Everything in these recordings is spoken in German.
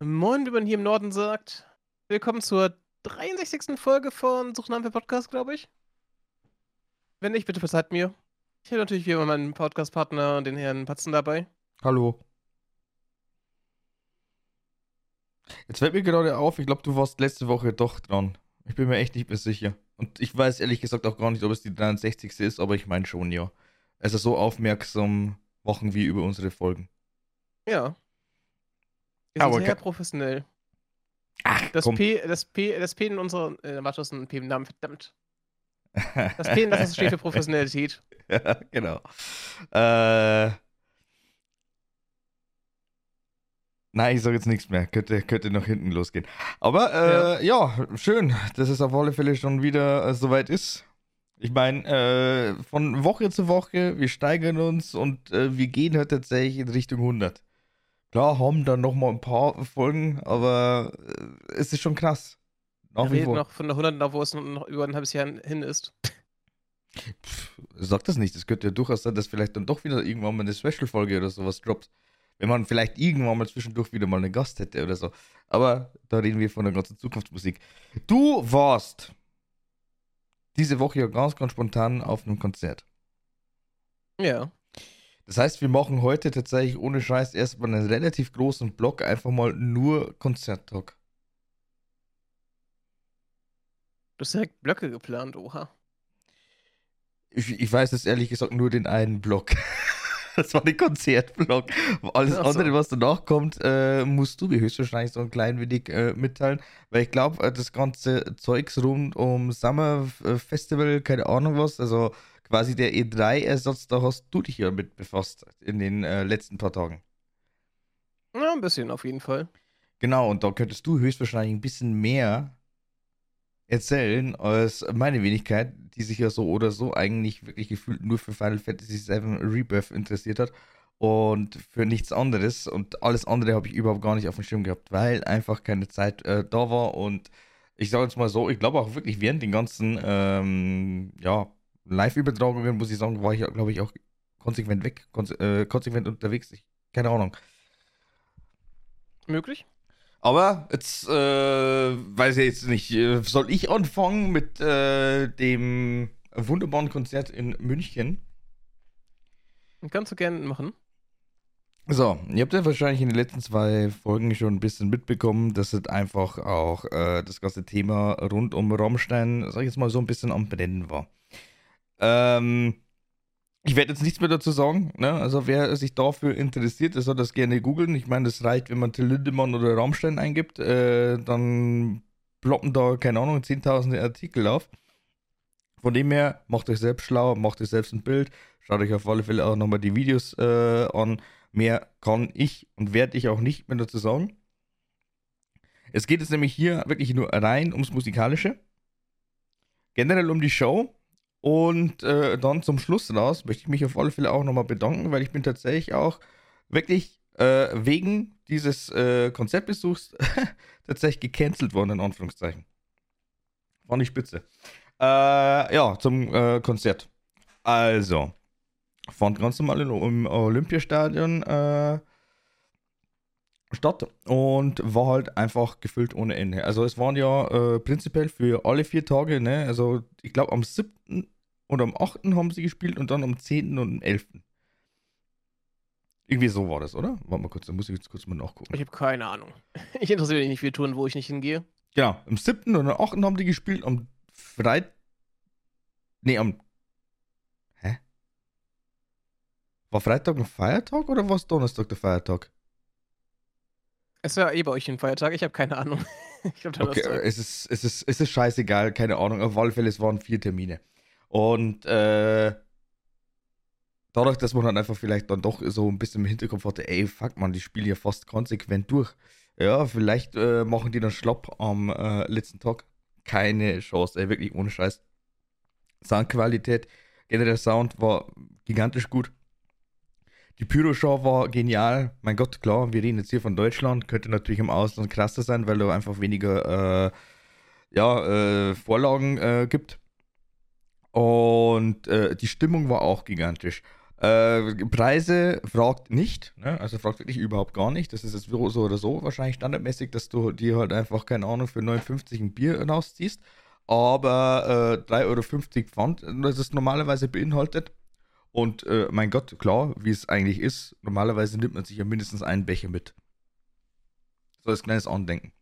Moin, wie man hier im Norden sagt. Willkommen zur 63. Folge von Suchnamen für Podcast, glaube ich. Wenn nicht, bitte verzeiht mir. Ich habe natürlich wie immer meinen Podcast-Partner, den Herrn Patzen, dabei. Hallo. Jetzt fällt mir gerade auf, ich glaube, du warst letzte Woche doch dran. Ich bin mir echt nicht mehr sicher. Und ich weiß ehrlich gesagt auch gar nicht, ob es die 63. ist, aber ich meine schon, ja. Also so aufmerksam machen wir über unsere Folgen. Ja. Wir Aber sind sehr professionell. Ach, Das komm. P, das P, das P in unserer, äh, warte, das ist ein P im Namen, verdammt. Das P in das steht für Professionalität. ja, genau. Äh. Nein, ich sage jetzt nichts mehr. Könnte, könnte nach hinten losgehen. Aber äh, ja. schön, dass es auf alle Fälle schon wieder äh, soweit ist. Ich meine, äh, von Woche zu Woche, wir steigern uns und äh, wir gehen halt tatsächlich in Richtung 100. Klar, haben dann noch mal ein paar Folgen, aber äh, es ist schon krass. Nach Wir reden noch von der 100, noch, wo es noch über ein halbes Jahr hin ist. Pff, sag das nicht. Es könnte ja durchaus sein, dass vielleicht dann doch wieder irgendwann mal eine Special-Folge oder sowas droppt. Wenn man vielleicht irgendwann mal zwischendurch wieder mal einen Gast hätte oder so. Aber da reden wir von der ganzen Zukunftsmusik. Du warst diese Woche ja ganz, ganz spontan auf einem Konzert. Ja. Das heißt, wir machen heute tatsächlich ohne Scheiß erstmal einen relativ großen Block, einfach mal nur Konzerttalk. Du hast direkt Blöcke geplant, oha. Ich, ich weiß jetzt ehrlich gesagt nur den einen Block. Das war der Konzertblock. Alles so. andere, was danach kommt, äh, musst du mir höchstwahrscheinlich so ein klein wenig äh, mitteilen. Weil ich glaube, äh, das ganze Zeugs rund um Summer äh, Festival, keine Ahnung was, also quasi der E3-Ersatz, da hast du dich ja mit befasst in den äh, letzten paar Tagen. Ja, ein bisschen auf jeden Fall. Genau, und da könntest du höchstwahrscheinlich ein bisschen mehr erzählen als meine Wenigkeit, die sich ja so oder so eigentlich wirklich gefühlt nur für Final Fantasy VII Rebirth interessiert hat und für nichts anderes. Und alles andere habe ich überhaupt gar nicht auf dem Schirm gehabt, weil einfach keine Zeit äh, da war. Und ich sage jetzt mal so, ich glaube auch wirklich während den ganzen ähm, ja, Live-Übertragungen, muss ich sagen, war ich, glaube ich, auch konsequent weg, konse äh, konsequent unterwegs. Ich, keine Ahnung. Möglich? Aber jetzt äh, weiß ich jetzt nicht, äh, soll ich anfangen mit äh, dem wunderbaren Konzert in München? Kannst du gerne machen. So, ihr habt ja wahrscheinlich in den letzten zwei Folgen schon ein bisschen mitbekommen, dass es einfach auch äh, das ganze Thema rund um Rammstein, sag ich jetzt mal, so ein bisschen am Brennen war. Ähm, ich werde jetzt nichts mehr dazu sagen, ne? Also wer sich dafür interessiert, der soll das gerne googeln. Ich meine, das reicht, wenn man Till Lindemann oder Rammstein eingibt, äh, dann ploppen da, keine Ahnung, zehntausende Artikel auf. Von dem her, macht euch selbst schlau, macht euch selbst ein Bild, schaut euch auf alle Fälle auch nochmal die Videos äh, an. Mehr kann ich und werde ich auch nicht mehr dazu sagen. Es geht jetzt nämlich hier wirklich nur rein ums Musikalische. Generell um die Show. Und äh, dann zum Schluss raus möchte ich mich auf alle Fälle auch nochmal bedanken, weil ich bin tatsächlich auch wirklich äh, wegen dieses äh, Konzertbesuchs tatsächlich gecancelt worden, in Anführungszeichen. Fand ich spitze. Äh, ja, zum äh, Konzert. Also, fand ganz normal im Olympiastadion statt und war halt einfach gefüllt ohne Ende. Also es waren ja äh, prinzipiell für alle vier Tage, ne? Also ich glaube am 7. und am 8. haben sie gespielt und dann am 10. und am 11. Irgendwie so war das, oder? Warte mal kurz, da muss ich jetzt kurz mal nachgucken. Ich habe keine Ahnung. Ich interessiere mich nicht für Touren, wo ich nicht hingehe. Genau, am 7. und am 8. haben die gespielt, am Freitag. Nee, am. Hä? War Freitag ein Feiertag oder war es Donnerstag der Feiertag? Es war eh bei euch ein Feiertag, ich habe keine Ahnung. ich glaube, Okay, es ist, es, ist, es ist scheißegal, keine Ahnung. Auf alle Fälle, es waren vier Termine. Und äh, dadurch, dass man dann einfach vielleicht dann doch so ein bisschen im Hinterkopf hatte, ey, fuck man, die spielen ja fast konsequent durch. Ja, vielleicht äh, machen die dann schlapp am äh, letzten Tag. Keine Chance, ey, wirklich ohne Scheiß. Soundqualität, generell Sound war gigantisch gut. Die Pyro-Show war genial. Mein Gott, klar, wir reden jetzt hier von Deutschland. Könnte natürlich im Ausland krasser sein, weil da einfach weniger äh, ja, äh, Vorlagen äh, gibt. Und äh, die Stimmung war auch gigantisch. Äh, Preise fragt nicht, ne? also fragt wirklich überhaupt gar nicht. Das ist jetzt so oder so wahrscheinlich standardmäßig, dass du dir halt einfach, keine Ahnung, für 59 ein Bier rausziehst. Aber äh, 3,50 Euro Pfand, das es normalerweise beinhaltet. Und äh, mein Gott, klar, wie es eigentlich ist, normalerweise nimmt man sich ja mindestens einen Becher mit. So als kleines Andenken.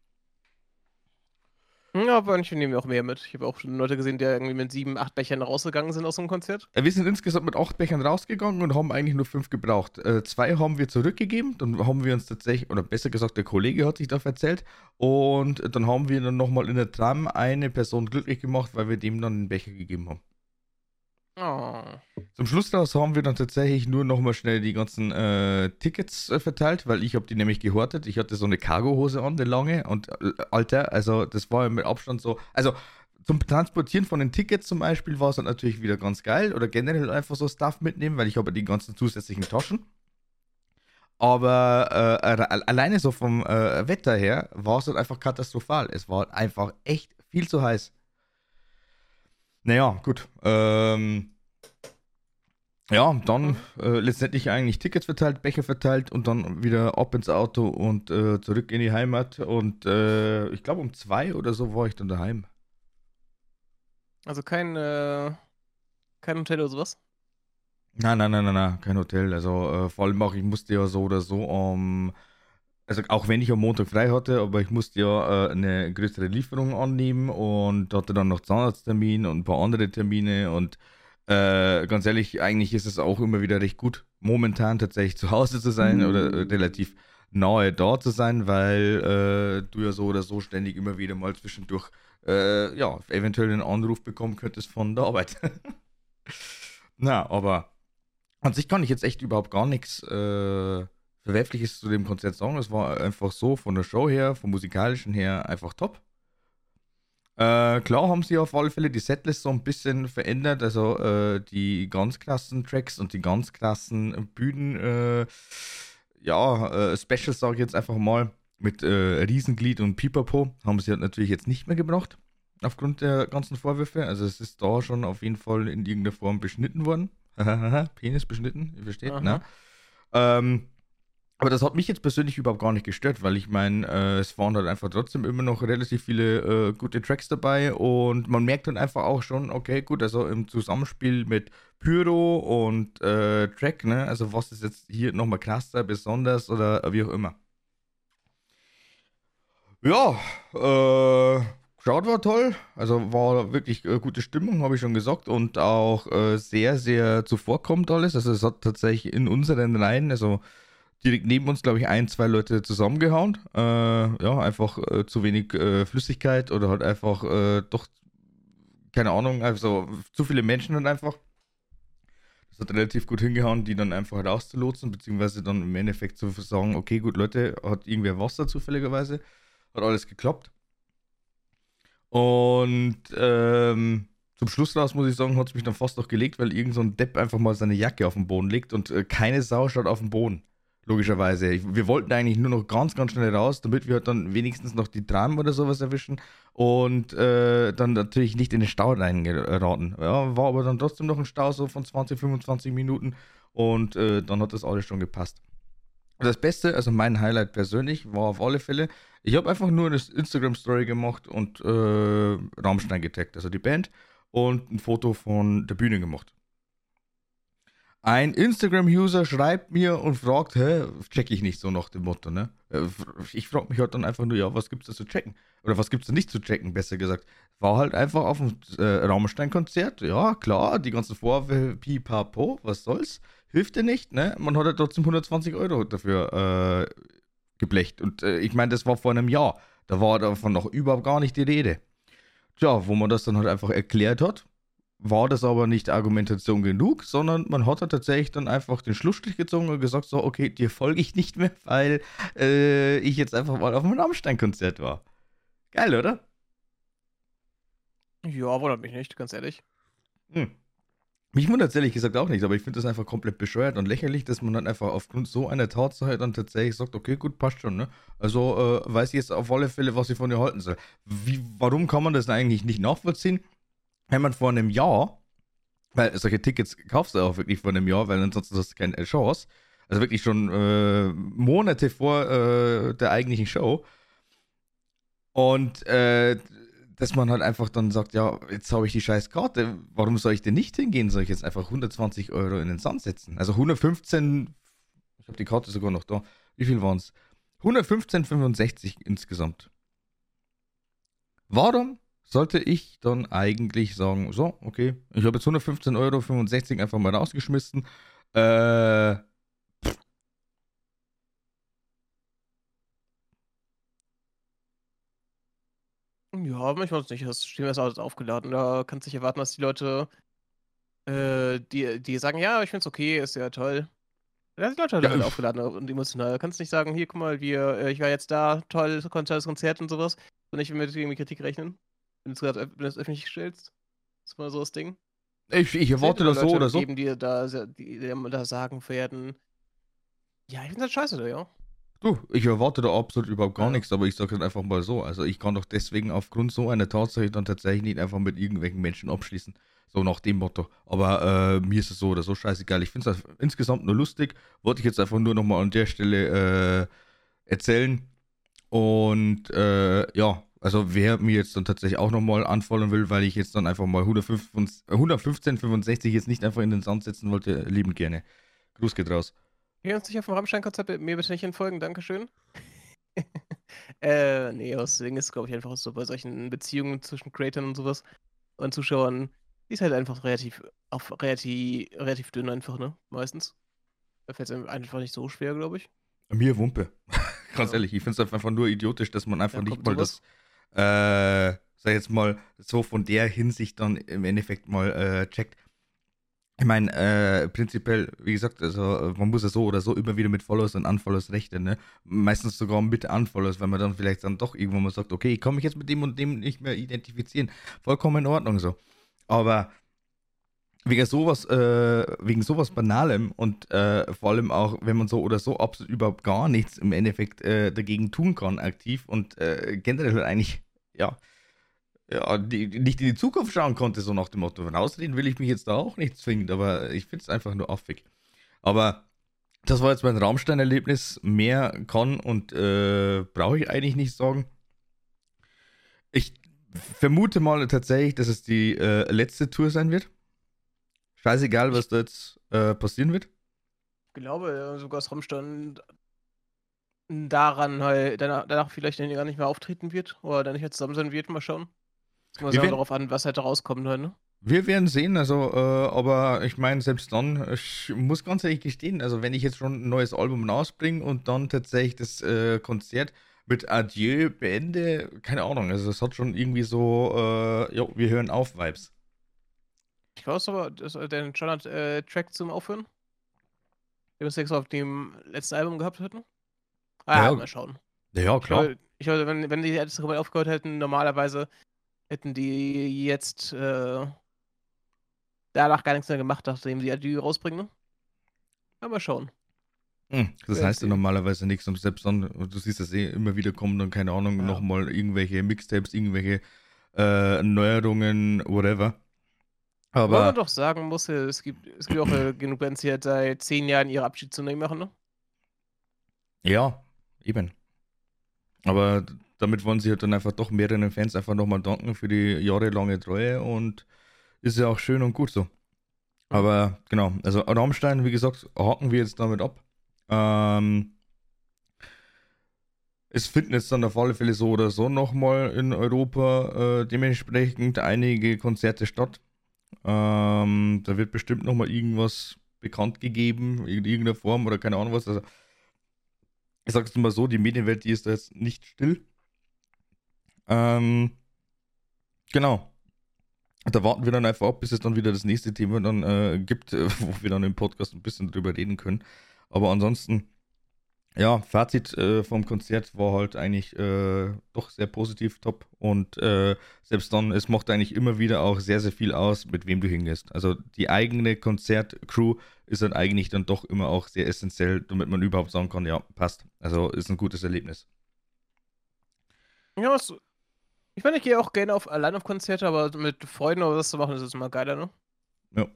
Ja, manche nehmen auch mehr mit. Ich habe auch schon Leute gesehen, die irgendwie mit sieben, acht Bechern rausgegangen sind aus dem Konzert. Wir sind insgesamt mit acht Bechern rausgegangen und haben eigentlich nur fünf gebraucht. Äh, zwei haben wir zurückgegeben, dann haben wir uns tatsächlich, oder besser gesagt, der Kollege hat sich da erzählt. Und dann haben wir dann nochmal in der Tram eine Person glücklich gemacht, weil wir dem dann einen Becher gegeben haben. Oh. Zum Schluss daraus haben wir dann tatsächlich nur nochmal schnell die ganzen äh, Tickets äh, verteilt, weil ich habe die nämlich gehortet. Ich hatte so eine Cargohose an, eine lange und äh, Alter, also das war mit Abstand so, also zum Transportieren von den Tickets zum Beispiel war es dann natürlich wieder ganz geil oder generell einfach so Stuff mitnehmen, weil ich habe die ganzen zusätzlichen Taschen. Aber äh, alleine so vom äh, Wetter her war es halt einfach katastrophal. Es war einfach echt viel zu heiß. Naja, gut. Ähm, ja, dann äh, letztendlich eigentlich Tickets verteilt, Becher verteilt und dann wieder ab ins Auto und äh, zurück in die Heimat. Und äh, ich glaube, um zwei oder so war ich dann daheim. Also kein, äh, kein Hotel oder sowas? Nein, nein, nein, nein, nein kein Hotel. Also äh, vor allem auch, ich musste ja so oder so. Um, also auch wenn ich am Montag frei hatte, aber ich musste ja äh, eine größere Lieferung annehmen und hatte dann noch Zahnarzttermin und ein paar andere Termine und äh, ganz ehrlich, eigentlich ist es auch immer wieder recht gut, momentan tatsächlich zu Hause zu sein mhm. oder äh, relativ nahe da zu sein, weil äh, du ja so oder so ständig immer wieder mal zwischendurch äh, ja, eventuell einen Anruf bekommen könntest von der Arbeit. Na, aber an sich kann ich jetzt echt überhaupt gar nichts äh, Verwerfliches zu dem Konzert sagen. Es war einfach so von der Show her, vom musikalischen her einfach top. Äh, klar haben sie auf alle Fälle die Setlist so ein bisschen verändert, also äh, die ganz klassen Tracks und die ganz klassen Bühnen, äh, ja, äh, Specials sage ich jetzt einfach mal, mit äh, Riesenglied und Pipapo, haben sie halt natürlich jetzt nicht mehr gebracht, aufgrund der ganzen Vorwürfe. Also es ist da schon auf jeden Fall in irgendeiner Form beschnitten worden. Penis beschnitten, ihr versteht, ne? Ähm, aber das hat mich jetzt persönlich überhaupt gar nicht gestört, weil ich meine, äh, es waren halt einfach trotzdem immer noch relativ viele äh, gute Tracks dabei und man merkt dann einfach auch schon, okay, gut, also im Zusammenspiel mit Pyro und äh, Track, ne, also was ist jetzt hier nochmal krasser, besonders oder wie auch immer. Ja, äh, Crowd war toll, also war wirklich äh, gute Stimmung, habe ich schon gesagt, und auch äh, sehr, sehr zuvorkommend alles. Also es hat tatsächlich in unseren Reihen, also direkt neben uns, glaube ich, ein, zwei Leute zusammengehauen. Äh, ja, einfach äh, zu wenig äh, Flüssigkeit oder halt einfach äh, doch, keine Ahnung, also zu viele Menschen dann einfach. Das hat relativ gut hingehauen, die dann einfach halt auszulotsen, beziehungsweise dann im Endeffekt zu sagen, okay, gut, Leute, hat irgendwer Wasser zufälligerweise. Hat alles geklappt. Und ähm, zum Schluss raus, muss ich sagen, hat es mich dann fast noch gelegt, weil irgend so ein Depp einfach mal seine Jacke auf den Boden legt und äh, keine Sau schaut auf den Boden logischerweise. Wir wollten eigentlich nur noch ganz, ganz schnell raus, damit wir dann wenigstens noch die Tram oder sowas erwischen und äh, dann natürlich nicht in den Stau reingeraten. Ja, war aber dann trotzdem noch ein Stau so von 20, 25 Minuten und äh, dann hat das alles schon gepasst. Das Beste, also mein Highlight persönlich, war auf alle Fälle, ich habe einfach nur eine Instagram-Story gemacht und äh, Rammstein getaggt, also die Band, und ein Foto von der Bühne gemacht. Ein Instagram-User schreibt mir und fragt, hä, check ich nicht so nach dem Motto, ne? Äh, ich frage mich halt dann einfach nur, ja, was gibt's da zu checken? Oder was gibt's da nicht zu checken, besser gesagt. War halt einfach auf dem äh, Raumstein-Konzert, ja, klar, die ganzen Vorwürfe, pipapo, was soll's? Hilft dir nicht, ne? Man hat halt trotzdem 120 Euro dafür äh, geblecht. Und äh, ich meine, das war vor einem Jahr. Da war davon noch überhaupt gar nicht die Rede. Tja, wo man das dann halt einfach erklärt hat, war das aber nicht Argumentation genug, sondern man hat da tatsächlich dann einfach den Schlussstrich gezogen und gesagt, so, okay, dir folge ich nicht mehr, weil äh, ich jetzt einfach mal auf einem Rammstein-Konzert war. Geil, oder? Ja, wundert mich nicht, ganz ehrlich. Hm. Mich wundert es ehrlich gesagt auch nicht, aber ich finde das einfach komplett bescheuert und lächerlich, dass man dann einfach aufgrund so einer Tatsache dann tatsächlich sagt, okay, gut, passt schon, ne? Also äh, weiß ich jetzt auf alle Fälle, was ich von dir halten soll. Wie, warum kann man das eigentlich nicht nachvollziehen? Wenn man vor einem Jahr Weil solche Tickets kaufst du auch wirklich vor einem Jahr, weil ansonsten hast du keine Chance. Also wirklich schon äh, Monate vor äh, der eigentlichen Show. Und äh, dass man halt einfach dann sagt, ja, jetzt habe ich die scheiß Karte, warum soll ich denn nicht hingehen? Soll ich jetzt einfach 120 Euro in den Sand setzen? Also 115, ich habe die Karte sogar noch da. Wie viel waren es? 115,65 insgesamt. Warum sollte ich dann eigentlich sagen, so, okay, ich habe jetzt 115,65 Euro einfach mal rausgeschmissen. Äh, Ja, manchmal nicht. Das Stream ist alles aufgeladen. Da kannst du nicht erwarten, dass die Leute, äh, die, die sagen, ja, ich find's okay, ist ja toll. Da sind Leute Ja, halt aufgeladen und emotional. Da kannst du nicht sagen, hier, guck mal, wir, äh, ich war jetzt da, toll, tolles Konzert und sowas. Und nicht mit irgendwie Kritik rechnen. Wenn du es öffentlich stellst. Das ist mal so das Ding. ich, ich erwarte das so oder so. geben, die da, die, da sagen werden, ja, ich finde das scheiße, da, ja. Du, ich erwarte da absolut überhaupt gar Ja. nichts, aber ich sage halt einfach mal so. Also ich kann doch deswegen aufgrund so einer Tatsache dann tatsächlich nicht einfach mit irgendwelchen Menschen abschließen. So nach dem Motto. Aber äh, mir ist es so oder so scheißegal. Ich finde es insgesamt nur lustig. Wollte ich jetzt einfach nur nochmal an der Stelle äh, erzählen. Und äh, ja, also wer mir jetzt dann tatsächlich auch nochmal anfallen will, weil ich jetzt dann einfach mal 115,65 jetzt nicht einfach in den Sand setzen wollte, liebend gerne. Gruß geht raus. Wir uns nicht auf dem Rammstein-Konzert, mir bitte nicht entfolgen, Dankeschön. äh, nee, Ding ist, glaube ich, einfach so bei solchen Beziehungen zwischen Creators und sowas und Zuschauern, die ist halt einfach relativ, auf relativ, relativ dünn einfach, ne? Meistens. Da fällt es einfach nicht so schwer, glaube ich. Mir Wumpe. Ganz Ja. ehrlich, ich finde es einfach nur idiotisch, dass man einfach Ja, nicht mal das, äh, sag jetzt mal, so von der Hinsicht dann im Endeffekt mal äh, checkt. Ich meine, äh, prinzipiell, wie gesagt, also man muss ja so oder so immer wieder mit Follows und Unfollows rechnen, ne? Meistens sogar mit Unfollows, wenn man dann vielleicht dann doch irgendwann mal sagt, okay, ich kann mich jetzt mit dem und dem nicht mehr identifizieren. Vollkommen in Ordnung so. Aber wegen sowas, äh, wegen sowas Banalem und äh, vor allem auch, wenn man so oder so absolut überhaupt gar nichts im Endeffekt äh, dagegen tun kann, aktiv und äh, generell halt eigentlich, ja, ja, die, nicht in die Zukunft schauen konnte, so nach dem Motto. Und außerdem will ich mich jetzt da auch nicht zwingen, aber ich finde es einfach nur affig. Aber das war jetzt mein Raumstein-Erlebnis. Mehr kann und äh, brauche ich eigentlich nicht sagen. Ich vermute mal tatsächlich, dass es die äh, letzte Tour sein wird. Scheißegal, was da jetzt äh, passieren wird. Ich glaube, äh, sogar das Rammstein daran halt, danach, danach vielleicht gar nicht mehr auftreten wird oder dann nicht mehr zusammen sein wird, mal schauen. Es kommt darauf an, was halt rauskommt halt, ne? Wir werden sehen, also, äh, aber ich meine, selbst dann, ich muss ganz ehrlich gestehen, also wenn ich jetzt schon ein neues Album rausbringe und dann tatsächlich das äh, Konzert mit Adieu beende, keine Ahnung, also es hat schon irgendwie so, äh, jo, wir hören auf Vibes. Ich weiß aber, dass der hat äh, Track zum Aufhören. Den wir extra auf dem letzten Album gehabt hätten. Ah, Ja. mal schauen. Ja, glaube, ich glaube, wenn, wenn die jetzt komplett aufgehört hätten, normalerweise hätten die jetzt äh, danach gar nichts mehr gemacht, nachdem die Adieu rausbringen. Ne? Ja, mal schauen. Hm, das heißt ja normalerweise nichts und selbst dann, du siehst das eh immer wieder kommen dann, keine Ahnung, Ja. nochmal irgendwelche Mixtapes, irgendwelche äh, Neuerungen, whatever. Aber man Aber doch sagen muss, äh, es gibt, es gibt auch äh, genug Bands, die halt seit zehn Jahren ihre Abschiedstournee machen, ne? ja, eben. Aber damit wollen sie halt dann einfach doch mehreren Fans einfach nochmal danken für die jahrelange Treue und ist ja auch schön und gut so. Aber genau, also Rammstein, wie gesagt, haken wir jetzt damit ab. Ähm, es finden jetzt dann auf alle Fälle so oder so nochmal in Europa äh, dementsprechend einige Konzerte statt. Ähm, da wird bestimmt nochmal irgendwas bekannt gegeben, in irgendeiner Form oder keine Ahnung was. Also, ich sag's mal so, die Medienwelt, die ist da jetzt nicht still. Ähm, genau. Da warten wir dann einfach ab, bis es dann wieder das nächste Thema dann äh, gibt, wo wir dann im Podcast ein bisschen drüber reden können. Aber ansonsten, ja, Fazit äh, vom Konzert war halt eigentlich äh, doch sehr positiv, top. Und äh, selbst dann, es macht eigentlich immer wieder auch sehr, sehr viel aus, mit wem du hingehst. Also die eigene Konzertcrew ist dann eigentlich dann doch immer auch sehr essentiell, damit man überhaupt sagen kann, ja, passt. Also ist ein gutes Erlebnis. Ja, es, ich meine, ich gehe auch gerne auf, allein auf Konzerte, aber mit Freunden oder was zu machen, ist es immer geiler, ne? Ja.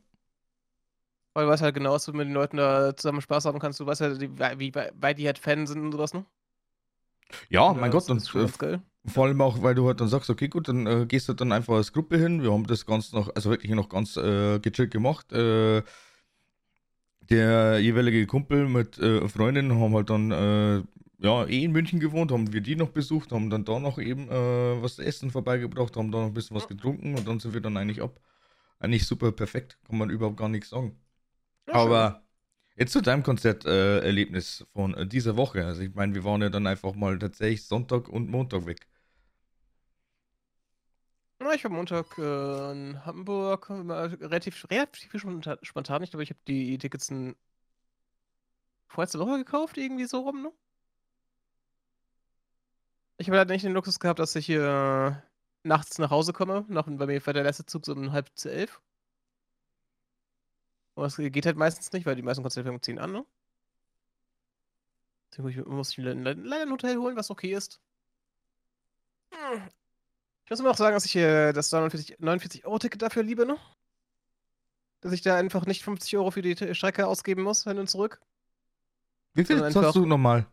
Weil du weißt halt genau, dass du mit den Leuten da zusammen Spaß haben kannst. Du weißt ja, die, wie weit die halt Fan sind und sowas, ne? Ja, mein Gott, und äh, vor allem auch, weil du halt dann sagst, okay, gut, dann äh, gehst du dann einfach als Gruppe hin. Wir haben das ganz noch, also wirklich noch ganz äh, gechillt gemacht. Äh, der jeweilige Kumpel mit äh, Freundin haben halt dann äh, ja, eh in München gewohnt, haben wir die noch besucht, haben dann da noch eben äh, was zu essen vorbeigebracht, haben da noch ein bisschen was getrunken und dann sind wir dann eigentlich ab. Eigentlich super perfekt, kann man überhaupt gar nichts sagen. Ja, Aber jetzt zu deinem Konzerterlebnis von äh, dieser Woche. Also ich meine, wir waren ja dann einfach mal tatsächlich Sonntag und Montag weg. Ja, ich war Montag äh, in Hamburg, relativ, relativ spontan. Ich glaube, ich habe die Tickets vorletzte Woche gekauft, irgendwie so rum, ne? Ich habe leider nicht den Luxus gehabt, dass ich hier nachts nach Hause komme. Nach, bei mir war der letzte Zug so um halb zu elf. Aber es geht halt meistens nicht, weil die meisten Konzerte 10 an, ne? Deswegen muss ich mir leider ein Hotel holen, was okay ist. Ich muss immer auch sagen, dass ich äh, das 49-Euro-Ticket dafür liebe, ne? Dass ich da einfach nicht 50 Euro für die Strecke ausgeben muss, hin und zurück. Wie viel zahlst du nochmal?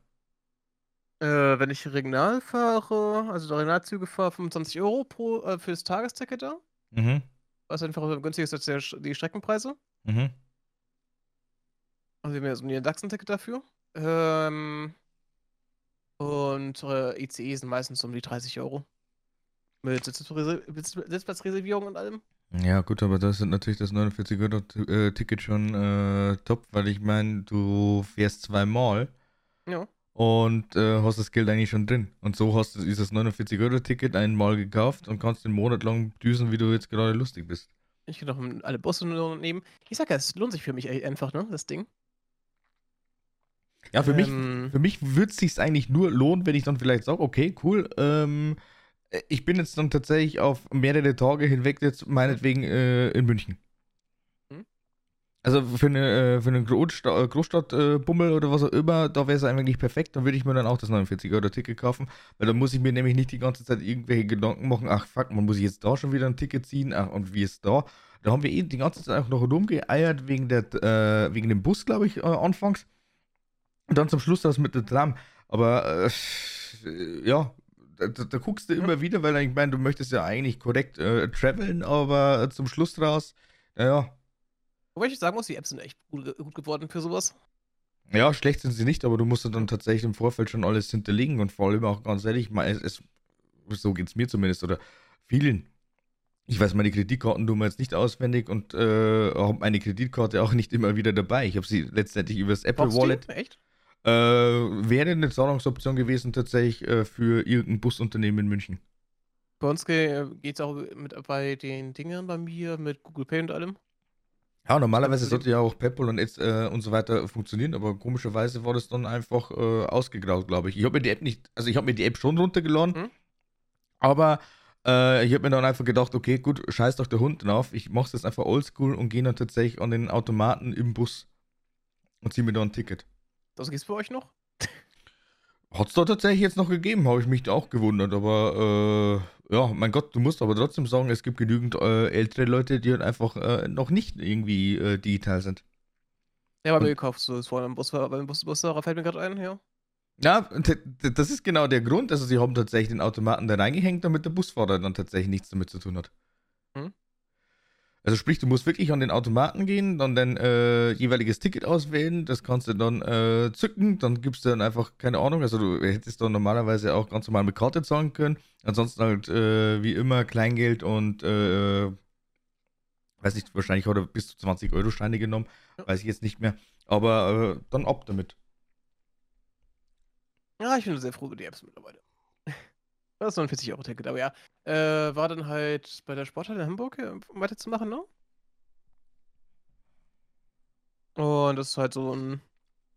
Äh, wenn ich Regional fahre, also Regionalzüge fahre, 25 Euro pro, äh, fürs Tagesticket da. Mhm. Was einfach günstiger ist als die Streckenpreise. Mhm. Also wir haben ja so ein Sachsen-Ticket dafür. Ähm, und äh, ICE sind meistens um die 30 Euro. Mit Sitzplatzreservierung und allem. Ja, gut, aber das sind natürlich das 49-Euro-Ticket schon äh, top, weil ich meine, du fährst zweimal. Ja und äh, hast das Geld eigentlich schon drin. Und so hast du dieses 49-Euro-Ticket einmal gekauft und kannst den Monat lang düsen, wie du jetzt gerade lustig bist. Ich kann doch alle Busse nehmen. Ich sag ja, es lohnt sich für mich einfach, ne, das Ding. Ja, für ähm, mich, für mich würde es sich eigentlich nur lohnen, wenn ich dann vielleicht sage, okay, cool, ähm, ich bin jetzt dann tatsächlich auf mehrere Tage hinweg jetzt meinetwegen äh, in München. Also für, eine, äh, für einen Großstadt, Großstadtbummel äh, oder was auch immer, da wäre es eigentlich perfekt. Dann würde ich mir dann auch das 49-Euro-Ticket kaufen, weil dann muss ich mir nämlich nicht die ganze Zeit irgendwelche Gedanken machen, ach fuck, man muss jetzt da schon wieder ein Ticket ziehen, ach und wie ist da? Da haben wir eh die ganze Zeit auch noch rumgeeiert wegen, der, äh, wegen dem Bus, glaube ich, äh, anfangs. Und dann zum Schluss das mit der Tram. Aber äh, ja, da, da, guckst du immer wieder, weil ich meine, du möchtest ja eigentlich korrekt äh, traveln, aber zum Schluss raus, naja, Wobei ich sagen muss, die Apps sind echt gut, gut geworden für sowas. Ja, schlecht sind sie nicht, aber du musst dann tatsächlich im Vorfeld schon alles hinterlegen und vor allem auch ganz ehrlich, mal, es, es, so geht es mir zumindest oder vielen. Ich weiß meine Kreditkartennummer jetzt nicht auswendig und äh, habe meine Kreditkarte auch nicht immer wieder dabei. Ich habe sie letztendlich über das Apple Brauchst Wallet. Echt? Äh, wäre eine Zahlungsoption gewesen tatsächlich äh, für irgendein Busunternehmen in München. Bei uns geht es auch mit bei den Dingern bei mir mit Google Pay und allem. Ja, normalerweise sollte ja auch PayPal und, äh, und so weiter funktionieren, aber komischerweise war das dann einfach äh, ausgegraut, glaube ich. Ich habe mir die App nicht, also ich habe mir die App schon runtergeladen, hm? aber äh, ich habe mir dann einfach gedacht, okay, gut, scheiß doch der Hund drauf, ich mache es jetzt einfach oldschool und gehe dann tatsächlich an den Automaten im Bus und ziehe mir da ein Ticket. Das gibt's bei euch noch? Hat es da tatsächlich jetzt noch gegeben, habe ich mich da auch gewundert, aber äh, ja, mein Gott, du musst aber trotzdem sagen, es gibt genügend äh, ältere Leute, die halt einfach äh, noch nicht irgendwie äh, digital sind. Ja, aber mir gekauft, so ist vorhin beim Busfahrer, beim Bus Busfahrer fällt mir gerade ein, ja. Ja, das ist genau der Grund, also sie haben tatsächlich den Automaten da reingehängt, damit der Busfahrer dann tatsächlich nichts damit zu tun hat. Also sprich, du musst wirklich an den Automaten gehen, dann dein äh, jeweiliges Ticket auswählen, das kannst du dann äh, zücken, dann gibst du dann einfach, keine Ahnung, also du hättest dann normalerweise auch ganz normal mit Karte zahlen können, ansonsten halt äh, wie immer Kleingeld und äh, weiß nicht, wahrscheinlich hat er bis zu 20 Euro Scheine genommen, weiß ich jetzt nicht mehr, aber äh, dann ab damit. Ja, ich bin sehr froh über die Apps mittlerweile. Das ist ein 40-Euro-Ticket, aber ja. Äh, war dann halt bei der Sporthalle in Hamburg, äh, um weiterzumachen, ne? Und das ist halt so ein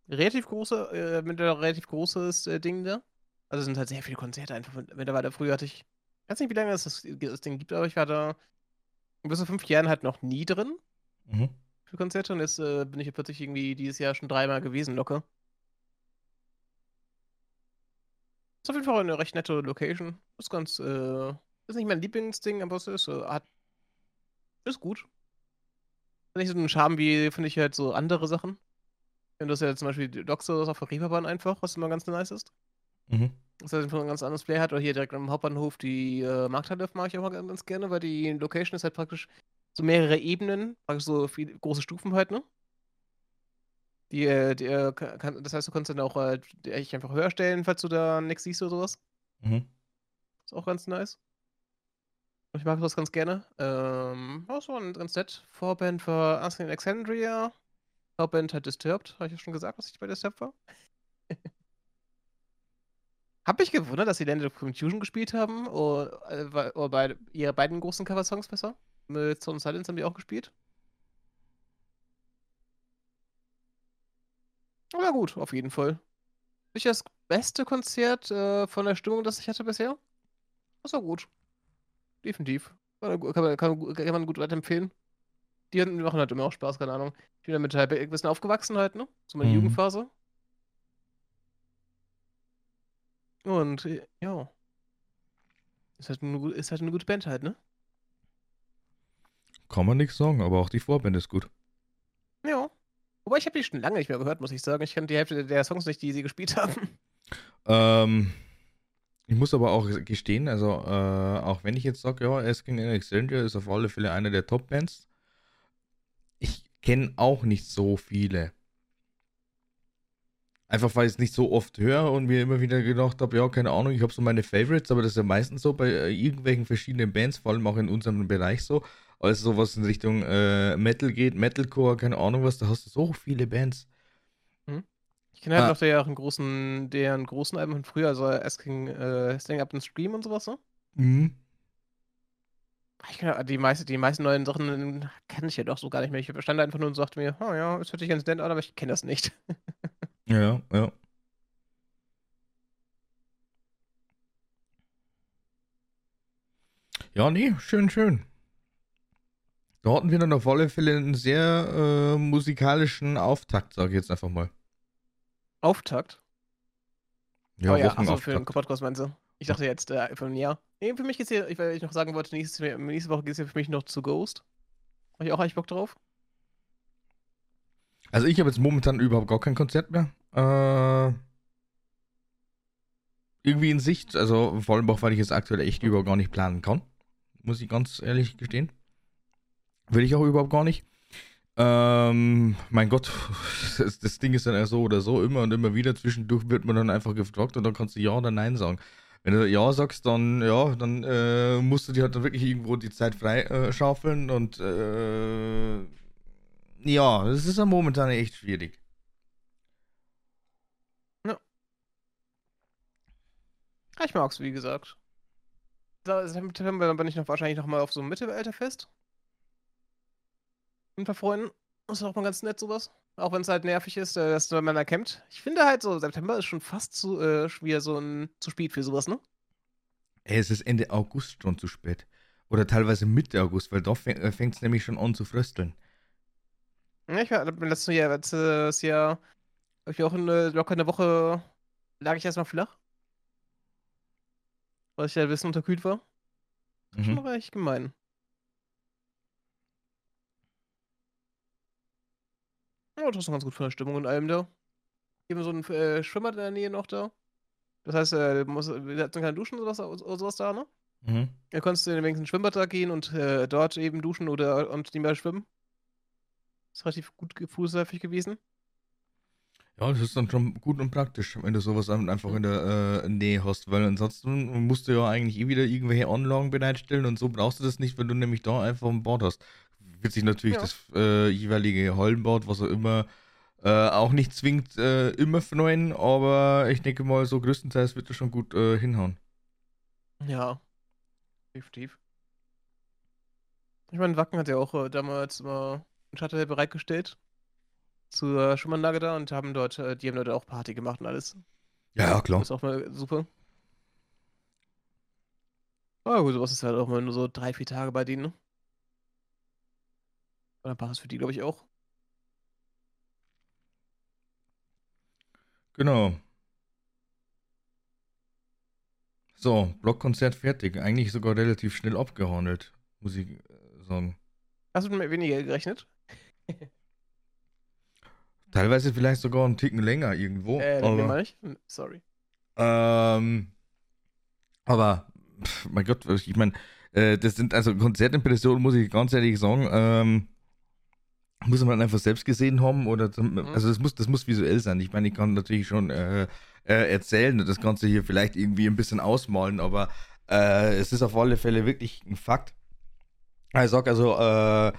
relativ großer, äh, mit relativ großes äh, Ding da. Also sind halt sehr viele Konzerte einfach mittlerweile. Früher hatte ich, ich weiß nicht, wie lange es das, das, Ding gibt, aber ich war da bis zu fünf Jahren halt noch nie drin. Mhm. Für Konzerte und jetzt äh, bin ich ja plötzlich irgendwie dieses Jahr schon dreimal gewesen, locker. Ist auf jeden Fall eine recht nette Location. Ist ganz, äh, ist nicht mein Lieblingsding, aber es ist, äh, hat, ist gut. nicht so einen Charme wie, finde ich, halt so andere Sachen. Wenn du hast ja zum Beispiel die Docs oder so auf der Reeperbahn einfach, was immer ganz nice ist. Mhm. Das heißt, ein ganz anderes Play hat. Oder hier direkt am Hauptbahnhof die äh, Markthalle mag ich auch ganz gerne, weil die Location ist halt praktisch so mehrere Ebenen, praktisch so viele große Stufen halt, ne? Die, äh, die äh, kann, das heißt, du kannst dann auch echt einfach höher stellen, falls du da nichts siehst oder sowas. Mhm. Ist auch ganz nice. Ich mag das ganz gerne. Ähm, auch so ein ganz nett. Vorband war Asking Alexandria. Vorband hat Disturbed. Habe ich ja schon gesagt, was ich bei Disturbed war? Hab mich gewundert, dass sie Land of Confusion gespielt haben. Oder, äh, oder bei ihre beiden großen Cover-Songs besser. Mit Zone Silence haben die auch gespielt. Aber gut, auf jeden Fall. Nicht das beste Konzert äh, von der Stimmung, das ich hatte bisher. Das war gut. Definitiv. Kann man, kann, kann, man gut weiterempfehlen. Die machen halt immer auch Spaß, keine Ahnung. Ich bin damit halt ein bisschen aufgewachsen halt, ne? So meine mhm. Jugendphase. Und äh, ja. Ist halt, eine, ist halt eine gute Band halt, ne? Kann man nichts sagen, aber auch die Vorband ist gut. Wobei ich habe die schon lange nicht mehr gehört, muss ich sagen. Ich kenne die Hälfte der Songs nicht, die sie gespielt haben. Ähm, ich muss aber auch gestehen, also äh, auch wenn ich jetzt sage, ja, Asking Alexandria ist auf alle Fälle eine der Top-Bands, ich kenne auch nicht so viele. Einfach weil ich es nicht so oft höre und mir immer wieder gedacht habe, ja, keine Ahnung, ich habe so meine Favorites, aber das ist ja meistens so bei äh, irgendwelchen verschiedenen Bands, vor allem auch in unserem Bereich so. Also sowas in Richtung äh, Metal geht, Metalcore, keine Ahnung was, da hast du so viele Bands. Hm. Ich kenne halt ah. noch deren großen, deren großen Alben von früher, also Asking, äh, Staying Up and Stream und sowas, ne? Mhm. Ich kann, die, meiste, die meisten neuen Sachen kenne ich ja doch so gar nicht mehr. Ich stand einfach nur und sagte mir, oh ja, es hört sich ganz nett an, aber ich kenne das nicht. Ja, ja. Ja, nee, schön, schön. Da hatten wir dann auf alle Fälle einen sehr äh, musikalischen Auftakt, sage ich jetzt einfach mal. Auftakt? Ja, oh, ja achso, für den Podcast meinst du? Ich dachte jetzt äh, für ein Jahr. Nee, für mich geht's hier, weil ich noch sagen wollte, nächste, nächste Woche geht es ja für mich noch zu Ghost. Habe ich auch eigentlich Bock drauf? Also ich habe jetzt momentan überhaupt gar kein Konzert mehr. Äh, irgendwie in Sicht, also vor allem auch, weil ich jetzt aktuell echt überhaupt gar nicht planen kann. Muss ich ganz ehrlich gestehen. Will ich auch überhaupt gar nicht. Ähm, mein Gott, das, das, Ding ist dann ja so oder so, immer und immer wieder. Zwischendurch wird man dann einfach gefragt und dann kannst du Ja oder Nein sagen. Wenn du Ja sagst, dann ja, dann äh, musst du dir halt dann wirklich irgendwo die Zeit frei äh, und äh, ja, das ist ja momentan echt schwierig. Ich mag's, wie gesagt. September bin ich noch wahrscheinlich noch mal auf so einem Mittelalterfest. Mit ein paar Freunden. Das ist auch mal ganz nett, sowas. Auch wenn es halt nervig ist, äh, dass man da campt. Ich finde halt so, September ist schon fast zu, äh, wieder so ein zu spät für sowas, ne? Ey, es ist Ende August schon zu spät. Oder teilweise Mitte August, weil da äh, fängt es nämlich schon an zu frösteln. Ja, ich war letztes Jahr, letztes Jahr, habe ich auch eine, locker eine Woche, lag ich erstmal flach weil ich ja ein bisschen unterkühlt war. Mhm. Schon aber echt gemein. Ja, das ist noch ganz gut von der Stimmung und allem da. Eben so ein äh, Schwimmer in der Nähe noch da. Das heißt, äh, muss, wir hatten keine Duschen oder sowas, oder sowas da, ne? Mhm. Da konntest du in den wenigsten Schwimmbad da gehen und äh, dort eben duschen oder und nicht mehr schwimmen. Das ist relativ gut fußläufig gewesen. Ja, das ist dann schon gut und praktisch, wenn du sowas einfach in der äh, Nähe hast, weil ansonsten musst du ja eigentlich eh wieder irgendwelche Anlagen bereitstellen und so brauchst du das nicht, wenn du nämlich da einfach ein Bord hast. Wird sich natürlich ja. das äh, jeweilige Hallenbad, was auch immer, äh, auch nicht zwingend äh, immer freuen, aber ich denke mal, so größtenteils wird das schon gut äh, hinhauen. Ja, definitiv. Ich meine, Wacken hat ja auch äh, damals immer ein Shuttle bereitgestellt zur Schwimmanlage da und haben dort, äh, die haben dort auch Party gemacht und alles. Ja, klar. Das ist auch mal super. Aber gut, sowas ist halt auch mal nur so drei, vier Tage bei denen, ne? Und dann passt es für die, glaube ich, auch. Genau. So, Blockkonzert fertig. Eigentlich sogar relativ schnell abgehandelt, muss ich äh, sagen. Hast du mit weniger gerechnet? Teilweise vielleicht sogar einen Ticken länger irgendwo. Äh, aber, mal nicht. Hm, Sorry. ähm, aber, pf, mein Gott, ich meine, äh, das sind also Konzertimpressionen, muss ich ganz ehrlich sagen, ähm, muss man einfach selbst gesehen haben oder zum, Mhm. also das muss, das muss visuell sein. Ich meine, ich kann natürlich schon äh, äh, erzählen und das Ganze hier vielleicht irgendwie ein bisschen ausmalen, aber äh, es ist auf alle Fälle wirklich ein Fakt. Ich sag also, äh,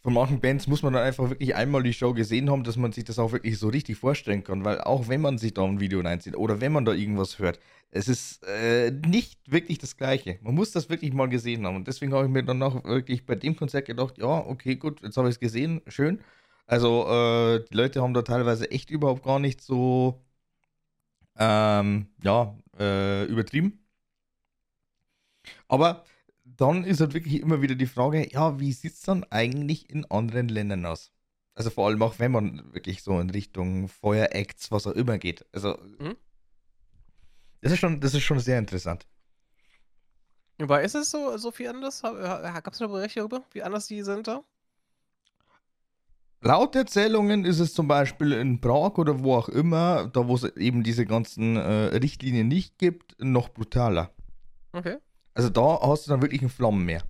von manchen Bands muss man dann einfach wirklich einmal die Show gesehen haben, dass man sich das auch wirklich so richtig vorstellen kann, weil auch wenn man sich da ein Video reinzieht oder wenn man da irgendwas hört, es ist äh, nicht wirklich das Gleiche. Man muss das wirklich mal gesehen haben. Und deswegen habe ich mir dann auch wirklich bei dem Konzert gedacht, ja, okay, gut, jetzt habe ich es gesehen, schön. Also äh, die Leute haben da teilweise echt überhaupt gar nicht so, ähm, ja, äh, übertrieben. Aber dann ist halt wirklich immer wieder die Frage, ja, wie sieht es dann eigentlich in anderen Ländern aus? Also vor allem auch, wenn man wirklich so in Richtung Feueracts, was auch immer geht. Also Mhm. das ist schon, das ist schon sehr interessant. Aber ist es so, so viel anders? Gab es da Berichte darüber, wie anders die sind da? Laut Erzählungen ist es zum Beispiel in Prag oder wo auch immer, da wo es eben diese ganzen äh, Richtlinien nicht gibt, noch brutaler. Okay, Also da hast du dann wirklich ein Flammenmeer.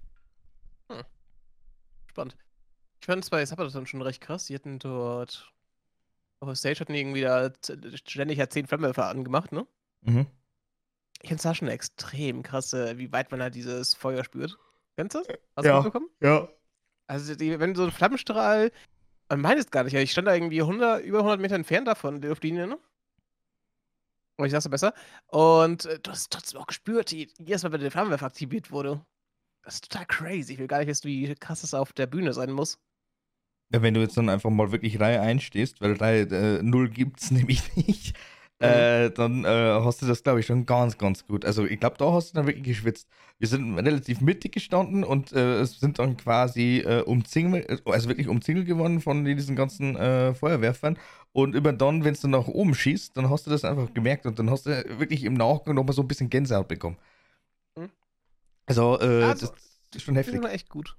spannend. Ich fand es bei Sabaton schon recht krass. Die hatten dort. Auf der Stage hatten die irgendwie da ständig halt 10 Flammenwerfer angemacht, ne? Mhm. Ich finde es da schon extrem krass, äh, wie weit man halt dieses Feuer spürt. Kennst du das? Hast Ja. du mitbekommen? Ja. Also, die, wenn so ein Flammenstrahl. Man meint es gar nicht, aber ich stand da irgendwie 100, über 100 Meter entfernt davon, die Luftlinie, ne? Ich sag's besser. Und äh, du hast trotzdem auch gespürt, jedes Mal, wenn der Flammenwerfer aktiviert wurde. Das ist total crazy. Ich will gar nicht wissen, wie krass das auf der Bühne sein muss. Ja, wenn du jetzt dann einfach mal wirklich Reihe einstehst, weil Reihe äh, 0 gibt's nämlich nicht. Äh, dann äh, hast du das, glaube ich, schon ganz, ganz gut. Also ich glaube, da hast du dann wirklich geschwitzt. Wir sind relativ mittig gestanden und äh, sind dann quasi äh, umzingelt, also wirklich umzingelt geworden von diesen ganzen äh, Feuerwerfern. Und immer dann, wenn es dann nach oben schießt, dann hast du das einfach gemerkt und dann hast du wirklich im Nachgang nochmal so ein bisschen Gänsehaut bekommen. Mhm. Also, äh, Also, das ist schon Das heftig. ist echt gut.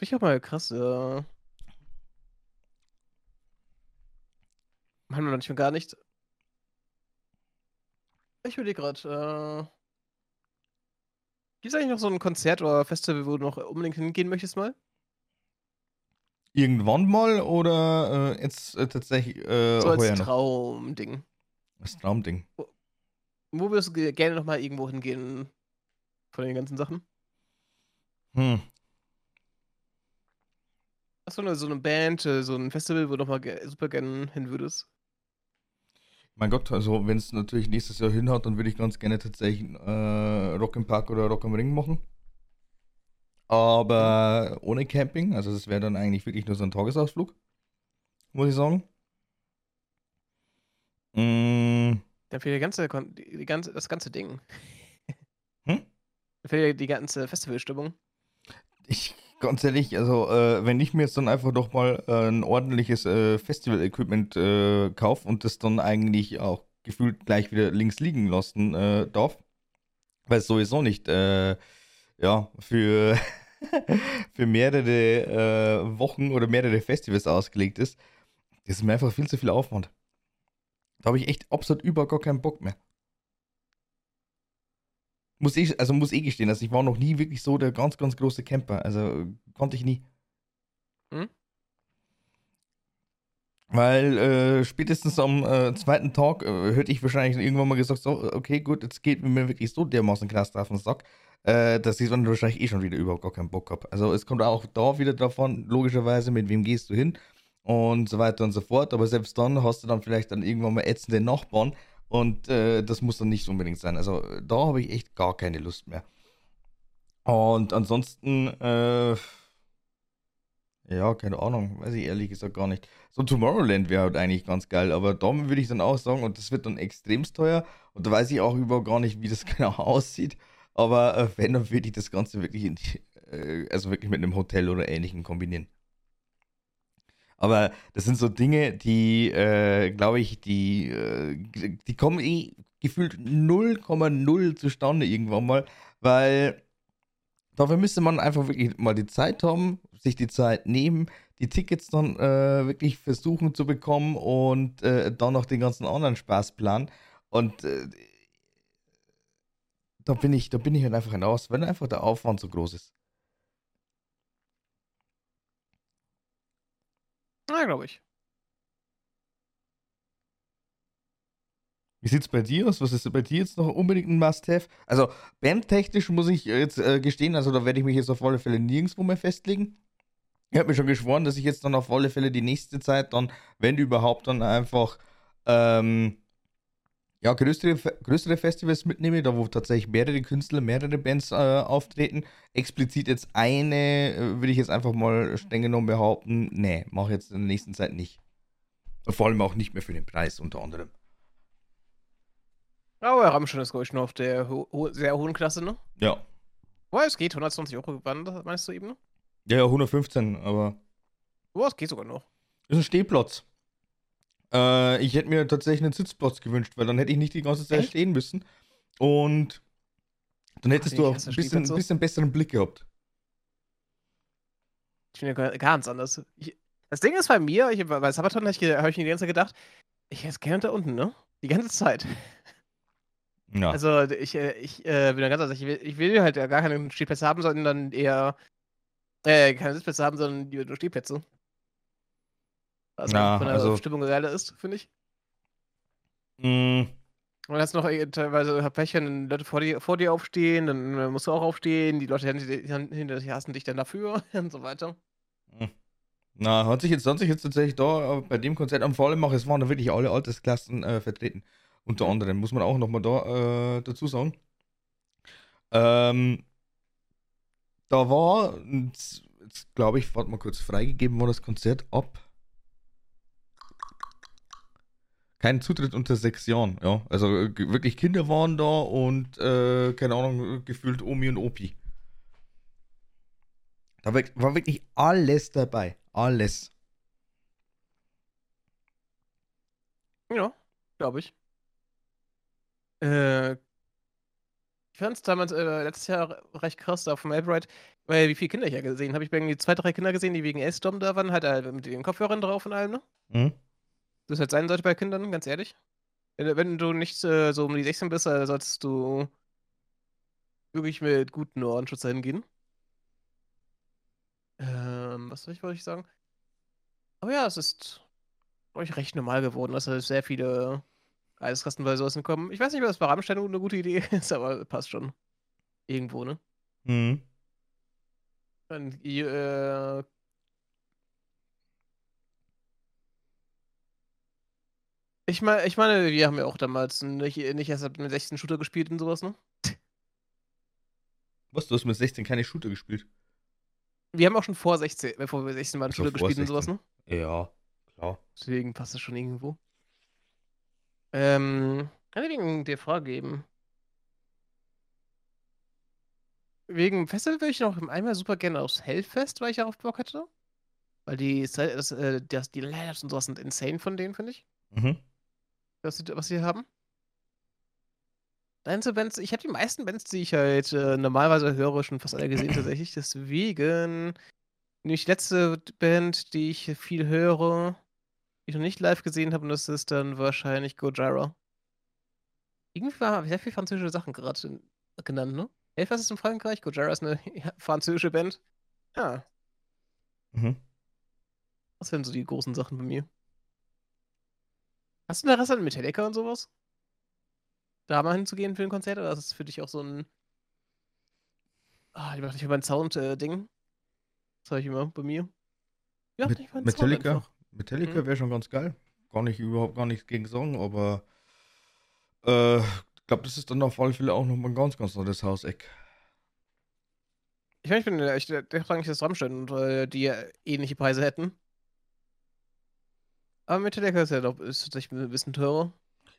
Ich auch mal krass. Äh... Machen wir noch nicht mal gar nicht. Ich überlege gerade. Äh... Gibt es eigentlich noch so ein Konzert oder Festival, wo du noch unbedingt hingehen möchtest mal? Irgendwann mal oder äh, jetzt äh, tatsächlich äh, So als? Traumding. Das Traumding. Wo würdest du ge- gerne noch mal irgendwo hingehen von den ganzen Sachen? Hm. Hast du eine, so eine Band, äh, so ein Festival, wo du noch mal ge super gerne hin würdest? Mein Gott, also wenn es natürlich nächstes Jahr hinhaut, dann würde ich ganz gerne tatsächlich äh, Rock im Park oder Rock am Ring machen. Aber ohne Camping, also das wäre dann eigentlich wirklich nur so ein Tagesausflug, muss ich sagen. Mm, Dann fehlt die ganze, die, ganze, das ganze Ding. Hm? Dann fehlt die ganze Festivalstimmung. ich, ganz ehrlich, also äh, wenn ich mir jetzt dann einfach doch mal äh, ein ordentliches äh, Festival-Equipment äh, kaufe und das dann eigentlich auch gefühlt gleich wieder links liegen lassen äh, darf, weil es sowieso nicht äh, ja, für, für mehrere äh, Wochen oder mehrere Festivals ausgelegt ist, das ist mir einfach viel zu viel Aufwand. Da habe ich echt absolut über gar keinen Bock mehr. Muss ich, also muss ich gestehen, also ich war noch nie wirklich so der ganz, ganz große Camper. Also konnte ich nie. Hm? Weil äh, spätestens am äh, zweiten Tag äh, hätte ich wahrscheinlich irgendwann mal gesagt, so, okay, gut, jetzt geht mir wirklich so dermaßen krass auf den Sack, äh, dass ich dann wahrscheinlich eh schon wieder überhaupt gar keinen Bock habe. Also es kommt auch da wieder davon, logischerweise, mit wem gehst du hin und so weiter und so fort. Aber selbst dann hast du dann vielleicht dann irgendwann mal ätzende Nachbarn und äh, das muss dann nicht unbedingt sein. Also da habe ich echt gar keine Lust mehr. Und ansonsten, äh, ja, keine Ahnung, weiß ich ehrlich gesagt gar nicht. So Tomorrowland wäre halt eigentlich ganz geil, aber da würde ich dann auch sagen, und das wird dann extremst teuer, und da weiß ich auch überhaupt gar nicht, wie das genau aussieht. Aber äh, wenn, dann würde ich das Ganze wirklich, in, äh, also wirklich mit einem Hotel oder ähnlichem kombinieren. Aber das sind so Dinge, die, äh, glaube ich, die, äh, die kommen eh gefühlt 0,0 zustande irgendwann mal, weil Dafür müsste man einfach wirklich mal die Zeit haben, sich die Zeit nehmen, die Tickets dann äh, wirklich versuchen zu bekommen und äh, dann noch den ganzen anderen Spaß planen. Und äh, da bin ich, da bin ich halt einfach hinaus, wenn einfach der Aufwand so groß ist. Na, glaube ich. Wie sieht es bei dir aus? Was ist bei dir jetzt noch unbedingt ein Must-Have? Also, bandtechnisch muss ich jetzt äh, gestehen, also da werde ich mich jetzt auf alle Fälle nirgendwo mehr festlegen. Ich habe mir schon geschworen, dass ich jetzt dann auf alle Fälle die nächste Zeit dann, wenn überhaupt, dann einfach ähm, ja, größere, größere Festivals mitnehme, da wo tatsächlich mehrere Künstler, mehrere Bands äh, auftreten. Explizit jetzt eine, äh, würde ich jetzt einfach mal streng genommen behaupten, nee, mache jetzt in der nächsten Zeit nicht. Und vor allem auch nicht mehr für den Preis unter anderem. Aber oh, Rammstein ist, glaube ich, nur auf der ho ho sehr hohen Klasse, ne? Ja. Boah, es geht 120 Euro. Wann meinst du eben? Ja, ja, 115, aber. Boah, es geht sogar noch. Das ist ein Stehplatz. Äh, ich hätte mir tatsächlich einen Sitzplatz gewünscht, weil dann hätte ich nicht die ganze Zeit Echt? stehen müssen. Und dann hättest Ach, du auch ein bisschen, so? bisschen besseren Blick gehabt. Ich finde ja ganz anders. Ich, das Ding ist bei mir, ich, bei Sabaton habe ich, hab ich mir die ganze Zeit gedacht, ich hätte es gerne da unten, ne? Die ganze Zeit. Ja. Also ich, äh, ich äh, bin da ganz ehrlich, ich will, ich will halt gar keine Stehplätze haben, sondern eher äh, keine Sitzplätze haben, sondern nur Stehplätze. Also ja, von der also, Stimmung geiler ist, finde ich. Mm. Und dann hast du noch äh, teilweise Pech, wenn Leute vor dir, vor dir aufstehen, dann äh, musst du auch aufstehen, die Leute hinter dir hassen dich dann dafür und so weiter. Hm. Na, hat sich jetzt, hat sich jetzt tatsächlich da bei dem Konzert am Vor allem auch, es waren da wirklich alle Altersklassen äh, vertreten. Unter anderem, muss man auch nochmal da äh, dazu sagen. Ähm, da war, glaube ich, warte mal kurz, freigegeben war das Konzert ab. Kein Zutritt unter sechs Jahren, ja. Also äh, wirklich Kinder waren da und, äh, keine Ahnung, gefühlt Omi und Opi. Da war wirklich alles dabei. Alles. Ja, glaube ich. Äh, ich fand es damals äh, letztes Jahr recht krass da vom Albright, weil wie viele Kinder ich ja gesehen habe. Ich bin irgendwie zwei, drei Kinder gesehen, die wegen S-Dom da waren, halt äh, mit den Kopfhörern drauf und allem, ne? Mhm. Das halt sein sollte bei Kindern, ganz ehrlich. Wenn, wenn du nicht äh, so um die 16 bist, äh, solltest du wirklich mit guten Ohrenschutz hingehen. Ähm, was soll ich, wollte ich sagen? Aber ja, es ist, glaube ich, recht normal geworden, dass es sehr viele Eiskastenweise sowas kommen. Ich weiß nicht, ob das bei Rammstein eine gute Idee ist, aber passt schon. Irgendwo, ne? Mhm. Dann, äh, ich meine, ich meine, wir haben ja auch damals nicht, nicht erst mit 16 Shooter gespielt und sowas, ne? Was, du hast mit 16 keine Shooter gespielt? Wir haben auch schon vor 16, bevor wir 16 waren, Shooter gespielt 16. und sowas, ne? Ja, klar. Deswegen passt das schon irgendwo. Ähm, kann ich wegen dir Frage geben? Wegen Festival würde ich noch einmal super gerne aufs Hellfest, weil ich ja auf Bock hätte. Weil die, das, äh, das, die Layups und sowas sind insane von denen, finde ich. Mhm. Was, was sie haben. Deine Bands, ich habe die meisten Bands, die ich halt äh, normalerweise höre, schon fast alle gesehen tatsächlich. Deswegen, die letzte Band, die ich viel höre, ich noch nicht live gesehen habe, und das ist dann wahrscheinlich Gojira. Irgendwie war sehr viel französische Sachen gerade genannt, ne? Elfers ist in Frankreich, Gojira ist eine französische Band. Ja. Mhm. Was wären so die großen Sachen bei mir? Hast du Interesse an Metallica und sowas? Da mal hinzugehen für ein Konzert? Oder ist das für dich auch so ein. Ah, ich mach nicht über ein Sound-Ding? Äh, das habe ich immer bei mir. Ja, Met nicht Metallica? Metallica mhm. wäre schon ganz geil. Gar nicht, überhaupt gar nichts gegen sagen, aber äh, ich glaube, das ist dann auf alle Fälle auch nochmal ein ganz, ganz neues Hauseck. Ich meine, ich bin echt der nicht, dass Rammstein und äh, die ähnliche Preise hätten. Aber Metallica ist ja doch ist tatsächlich ein bisschen teurer.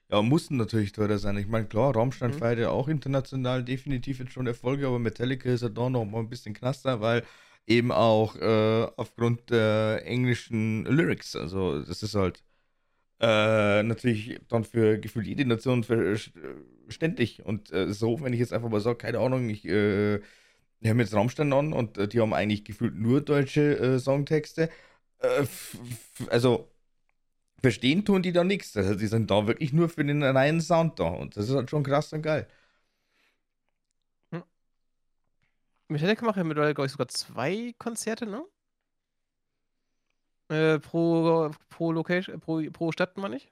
Ja, mussten natürlich teurer sein. Ich meine, klar, Rammstein mhm. feiert ja auch international definitiv jetzt schon Erfolge, aber Metallica ist ja da noch mal ein bisschen knaster, weil eben auch äh, aufgrund der englischen Lyrics. Also das ist halt äh, natürlich dann für gefühlt jede Nation verständlich. Und äh, so, wenn ich jetzt einfach mal sage, keine Ahnung, ich äh, die haben jetzt Rammstein an und äh, die haben eigentlich gefühlt nur deutsche äh, Songtexte. Äh, also verstehen tun die da nichts. Also die sind da wirklich nur für den reinen Sound da und das ist halt schon krass und geil. Hm. Metallica macht ja mittlerweile, glaube ich, sogar zwei Konzerte, ne? Äh, pro, pro Location, pro, pro Stadt, meine ich.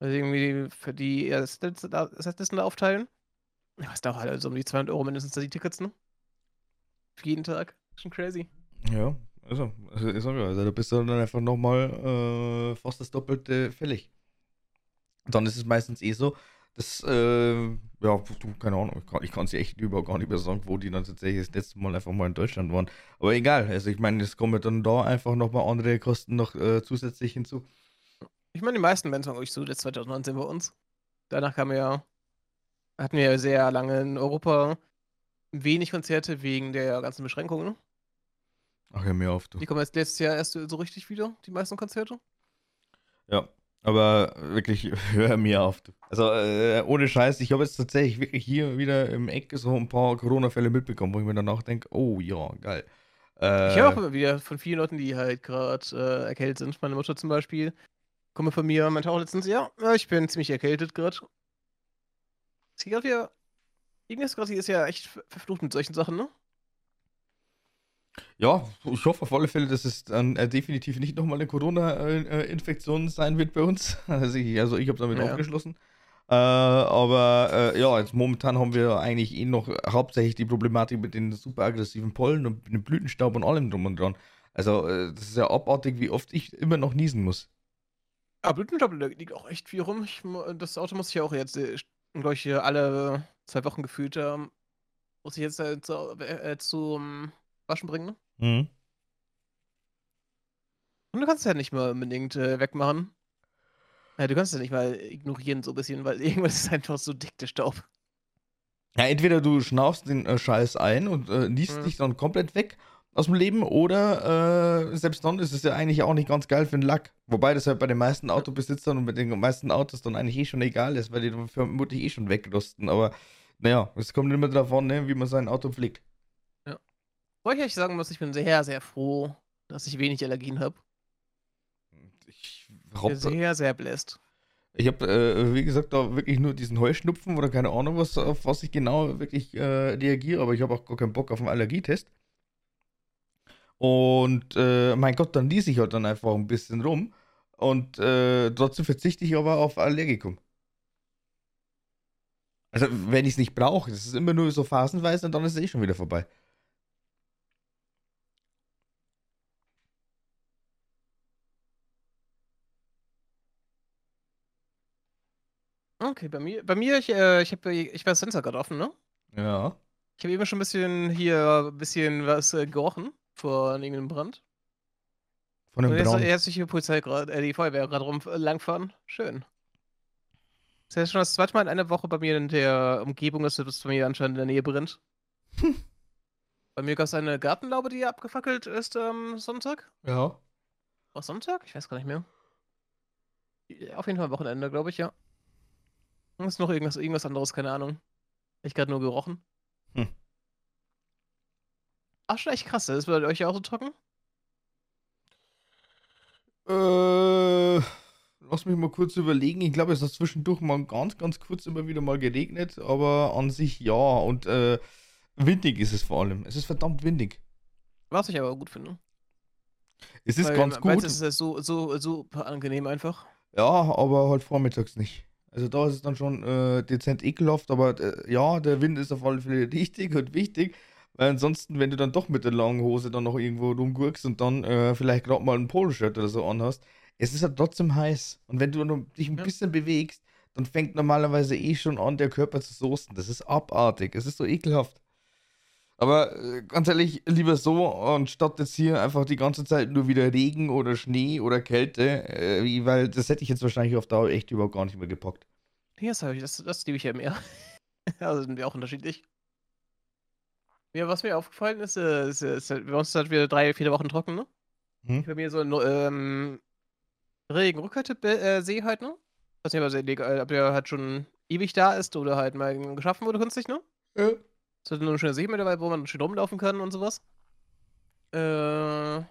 Also irgendwie für die Setlisten da aufteilen. Ja, es dauert halt also um die 200 Euro mindestens die Tickets, ne? Für jeden Tag. Schon crazy. Ja, also, also, also da bist du dann einfach nochmal äh, fast das Doppelte fällig. Dann ist es meistens eh so, dass, äh, ja, keine Ahnung, ich kann es echt überhaupt gar nicht mehr sagen, wo die dann tatsächlich das letzte Mal einfach mal in Deutschland waren. Aber egal, also ich meine, es kommen dann da einfach nochmal andere Kosten noch äh, zusätzlich hinzu. Ich meine, die meisten Bands waren euch so das 2019 bei uns. Danach kam ja hatten wir ja sehr lange in Europa wenig Konzerte wegen der ganzen Beschränkungen. Ach ja, mehr auf, du. Die kommen jetzt letztes Jahr erst so richtig wieder, die meisten Konzerte. Ja, aber wirklich, hör mir auf. Du. Also äh, ohne Scheiß, ich habe jetzt tatsächlich wirklich hier wieder im Eck so ein paar Corona-Fälle mitbekommen, wo ich mir danach denke, oh ja, geil. Äh, ich höre auch immer wieder von vielen Leuten, die halt gerade äh, erkältet sind. Meine Mutter zum Beispiel. Komme von mir, meinte auch letztens, ja, ich bin ziemlich erkältet gerade. Sie gerade wieder. Ignis gerade ist ja echt verflucht mit solchen Sachen, ne? Ja, ich hoffe auf alle Fälle, dass es dann äh, definitiv nicht nochmal eine Corona-Infektion sein wird bei uns. Also ich, also ich habe damit ja. aufgeschlossen. Äh, aber äh, ja, jetzt momentan haben wir eigentlich eh noch hauptsächlich die Problematik mit den super aggressiven Pollen und dem Blütenstaub und allem drum und dran. Also äh, das ist ja abartig, wie oft ich immer noch niesen muss. Aber Blütenstaub liegt auch echt viel rum. Ich, das Auto muss ich ja auch jetzt äh, glaube ich, alle zwei Wochen gefühlt, ähm, muss ich jetzt äh, zu, äh, zum Waschen bringen, ne? Mhm. Und du kannst es ja nicht mal unbedingt äh, wegmachen. Ja, du kannst es ja nicht mal ignorieren, so ein bisschen, weil irgendwas ist einfach so dick, der Staub. Ja, entweder du schnaufst den äh, Scheiß ein und äh, niest mhm. dich dann komplett weg aus dem Leben oder äh, selbst dann ist es ja eigentlich auch nicht ganz geil für den Lack. Wobei das ja bei den meisten Autobesitzern und bei den meisten Autos dann eigentlich eh schon egal ist, weil die dann vermutlich eh schon wegrusten. Aber naja, es kommt immer davon, ne, wie man sein Auto pflegt. Wollte ich euch sagen muss, ich bin sehr, sehr froh, dass ich wenig Allergien habe. Ich bin sehr, sehr bläst. Ich habe, äh, wie gesagt, da wirklich nur diesen Heuschnupfen oder keine Ahnung, was, auf was ich genau wirklich äh, reagiere, aber ich habe auch gar keinen Bock auf einen Allergietest. Und äh, mein Gott, dann ließ ich halt dann einfach ein bisschen rum. Und äh, trotzdem verzichte ich aber auf Allergikum. Also, wenn ich es nicht brauche, das ist immer nur so phasenweise und dann ist es eh schon wieder vorbei. Okay, bei mir, bei mir, ich, äh, ich habe ich war Sensor gerade offen, ne? Ja. Ich habe eben schon ein bisschen hier ein bisschen was äh, gerochen vor irgendeinem Brand. Von einem Brand? Jetzt ist die Polizei gerade, äh, die Feuerwehr gerade rum äh, langfahren. Schön. Das ist schon das zweite Mal in einer Woche bei mir in der Umgebung, dass es bei mir anscheinend in der Nähe brennt. Bei mir gab es eine Gartenlaube, die abgefackelt ist am ähm, Sonntag. Ja. War Sonntag? Ich weiß gar nicht mehr. Auf jeden Fall Wochenende, glaube ich, ja. Ist noch irgendwas, irgendwas anderes, keine Ahnung. Ich gerade nur gerochen. Hm. Ach, schon echt krass. Ist bei euch auch so trocken? Äh, lass mich mal kurz überlegen. Ich glaube, es hat zwischendurch mal ganz, ganz kurz immer wieder mal geregnet, aber an sich ja. Und äh, windig ist es vor allem. Es ist verdammt windig. Was ich aber gut finde. Es ist Weil, ganz gut. Es ist so, so super angenehm einfach. Ja, aber halt vormittags nicht. Also da ist es dann schon äh, dezent ekelhaft, aber äh, ja, der Wind ist auf alle Fälle richtig und wichtig. Weil ansonsten, wenn du dann doch mit der langen Hose dann noch irgendwo rumgurkst und dann äh, vielleicht gerade mal ein Poloshirt oder so anhast, es ist halt trotzdem heiß. Und wenn du dich ein ja. bisschen bewegst, dann fängt normalerweise eh schon an, der Körper zu soßen. Das ist abartig. Es ist so ekelhaft. Aber äh, ganz ehrlich, lieber so, anstatt jetzt hier einfach die ganze Zeit nur wieder Regen oder Schnee oder Kälte, äh, weil das hätte ich jetzt wahrscheinlich auf Dauer echt überhaupt gar nicht mehr gepackt. Ja, das, das, das liebe ich ja mehr. da sind wir auch unterschiedlich. Ja, was mir aufgefallen ist, äh, ist, ist, ist bei uns halt wieder drei, vier Wochen trocken, ne? Hm? Bei mir so ein ähm, Regen-Rückkarte äh, See halt, ne? Ich weiß nicht, ob der halt schon ewig da ist oder halt mal geschaffen wurde künstlich, ne? Ja. Es hat eine schöne Seele dabei, wo man schön rumlaufen kann und sowas. Äh,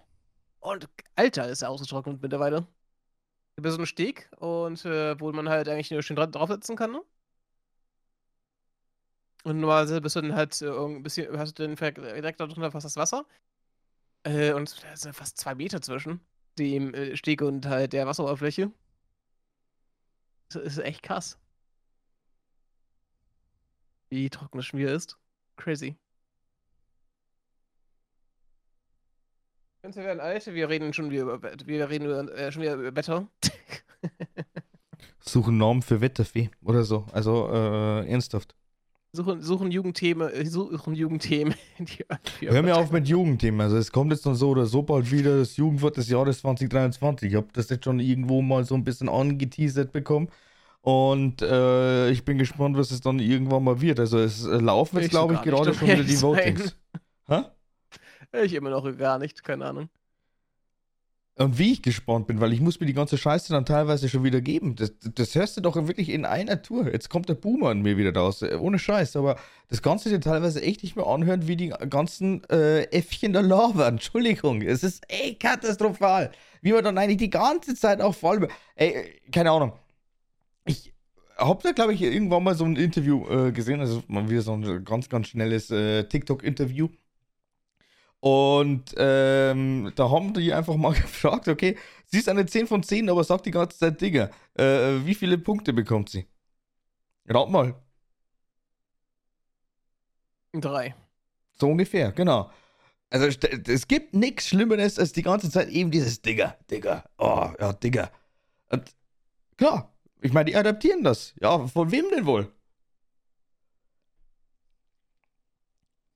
und Alter, ist er ausgetrocknet mittlerweile. Über so einen Steg und äh, wo man halt eigentlich nur schön dra draufsetzen kann, ne? Und normalerweise bist du dann halt äh, ein bisschen, hast du dann direkt da drunter fast das Wasser. Äh, und da sind fast zwei Meter zwischen dem äh, Steg und halt der Wasseroberfläche. Das ist echt krass. Wie trocken das Schmier ist. Crazy. Wir werden alt, wir reden schon wieder über, wir reden über, äh, schon wieder über Wetter. Suchen Normen für Wetterfee oder so. Also äh, ernsthaft. Suchen, suchen Jugendthemen, äh, suchen Jugendthemen. Hör mir auf mit Jugendthemen. Also es kommt jetzt noch so oder so bald wieder das Jugendwort des Jahres 2023. Ich habe das jetzt schon irgendwo mal so ein bisschen angeteasert bekommen. Und äh, ich bin gespannt, was es dann irgendwann mal wird. Also es äh, laufen jetzt, glaube ich, gerade schon wieder die Votings. Hä? Ich immer noch gar nicht, keine Ahnung. Und wie ich gespannt bin, weil ich muss mir die ganze Scheiße dann teilweise schon wieder geben. Das, das hörst du doch wirklich in einer Tour. Jetzt kommt der Boomer an mir wieder raus. Äh, ohne Scheiß. Aber das Ganze dir teilweise echt nicht mehr anhören, wie die ganzen äh, Äffchen der Lava. Entschuldigung. Es ist ey katastrophal. Wie man dann eigentlich die ganze Zeit auch voll. Ey, keine Ahnung. Ich habe da, glaube ich, irgendwann mal so ein Interview äh, gesehen. Also mal wieder so ein ganz, ganz schnelles äh, TikTok-Interview und ähm, da haben die einfach mal gefragt, okay, sie ist eine 10 von 10, aber sagt die ganze Zeit Digga, äh, wie viele Punkte bekommt sie? Rat mal. Drei. So ungefähr, genau. Also es gibt nichts Schlimmeres als die ganze Zeit eben dieses Digga, Digga, oh, ja, Digga. Und klar, ich meine, die adaptieren das. Ja, von wem denn wohl?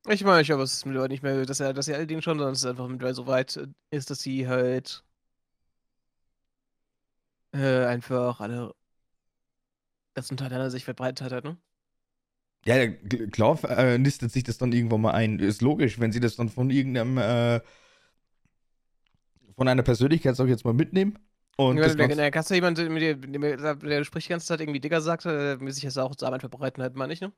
Ich meine, ich glaube, es ist mittlerweile nicht mehr, dass er, dass er all den schon, sondern es ist einfach mittlerweile so weit äh, ist, dass sie halt äh, einfach alle das untereinander sich verbreitet hat, ne? Ja, klar äh, nistet sich das dann irgendwann mal ein. Ist logisch, wenn sie das dann von irgendeinem, äh, von einer Persönlichkeit, sag ich jetzt mal, mitnehmen. Und ja, der, kannst du jemanden, der, der, der spricht die ganze Zeit irgendwie Digger sagt, äh, sich das auch zur Arbeit verbreiten hat, meine ich, ne?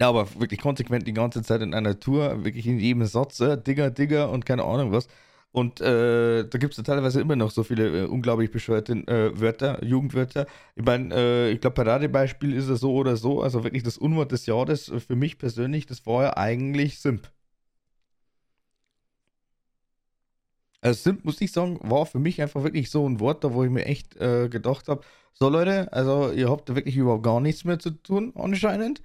Ja, aber wirklich konsequent die ganze Zeit in einer Tour, wirklich in jedem Satz, äh, Digger, Digger und keine Ahnung was. Und äh, da gibt es ja teilweise immer noch so viele äh, unglaublich bescheuerte äh, Wörter, Jugendwörter. Ich meine, äh, ich glaube, Paradebeispiel ist es so oder so. Also wirklich das Unwort des Jahres für mich persönlich, das war ja eigentlich Simp. Also Simp, muss ich sagen, war für mich einfach wirklich so ein Wort, da wo ich mir echt äh, gedacht habe, so Leute, also ihr habt da wirklich überhaupt gar nichts mehr zu tun anscheinend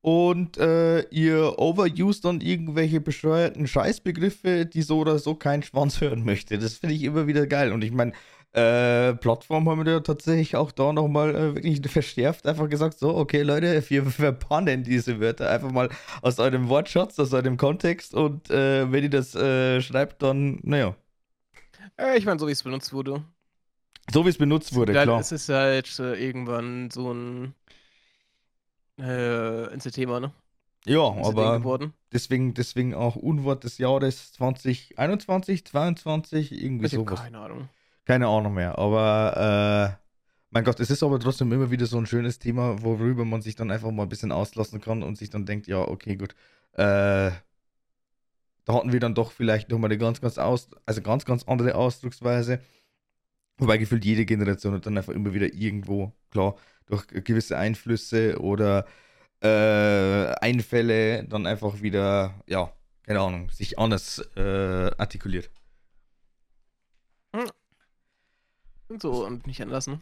und äh, ihr overused dann irgendwelche bescheuerten Scheißbegriffe, die so oder so kein Schwanz hören möchte. Das finde ich immer wieder geil. Und ich meine, äh, Plattform haben wir ja tatsächlich auch da nochmal äh, wirklich verschärft, einfach gesagt, so, okay Leute, wir verpannen diese Wörter einfach mal aus eurem Wortschatz, aus eurem Kontext und äh, wenn ihr das äh, schreibt, dann, naja. Äh, ich meine, so wie es benutzt wurde. So wie es benutzt wurde, klar. Es ist halt äh, irgendwann so ein äh, ins Thema, ne? Ja, aber deswegen, deswegen auch Unwort des Jahres 2021, 2022, irgendwie ich sowas. Keine Ahnung. Keine Ahnung mehr, aber äh, mein Gott, es ist aber trotzdem immer wieder so ein schönes Thema, worüber man sich dann einfach mal ein bisschen auslassen kann und sich dann denkt, ja, okay, gut, äh, da hatten wir dann doch vielleicht nochmal eine ganz, ganz aus, also ganz, ganz andere Ausdrucksweise. Wobei gefühlt jede Generation hat dann einfach immer wieder irgendwo, klar, durch gewisse Einflüsse oder äh, Einfälle dann einfach wieder, ja, keine Ahnung, sich anders äh, artikuliert. Hm. So und nicht anders, ne?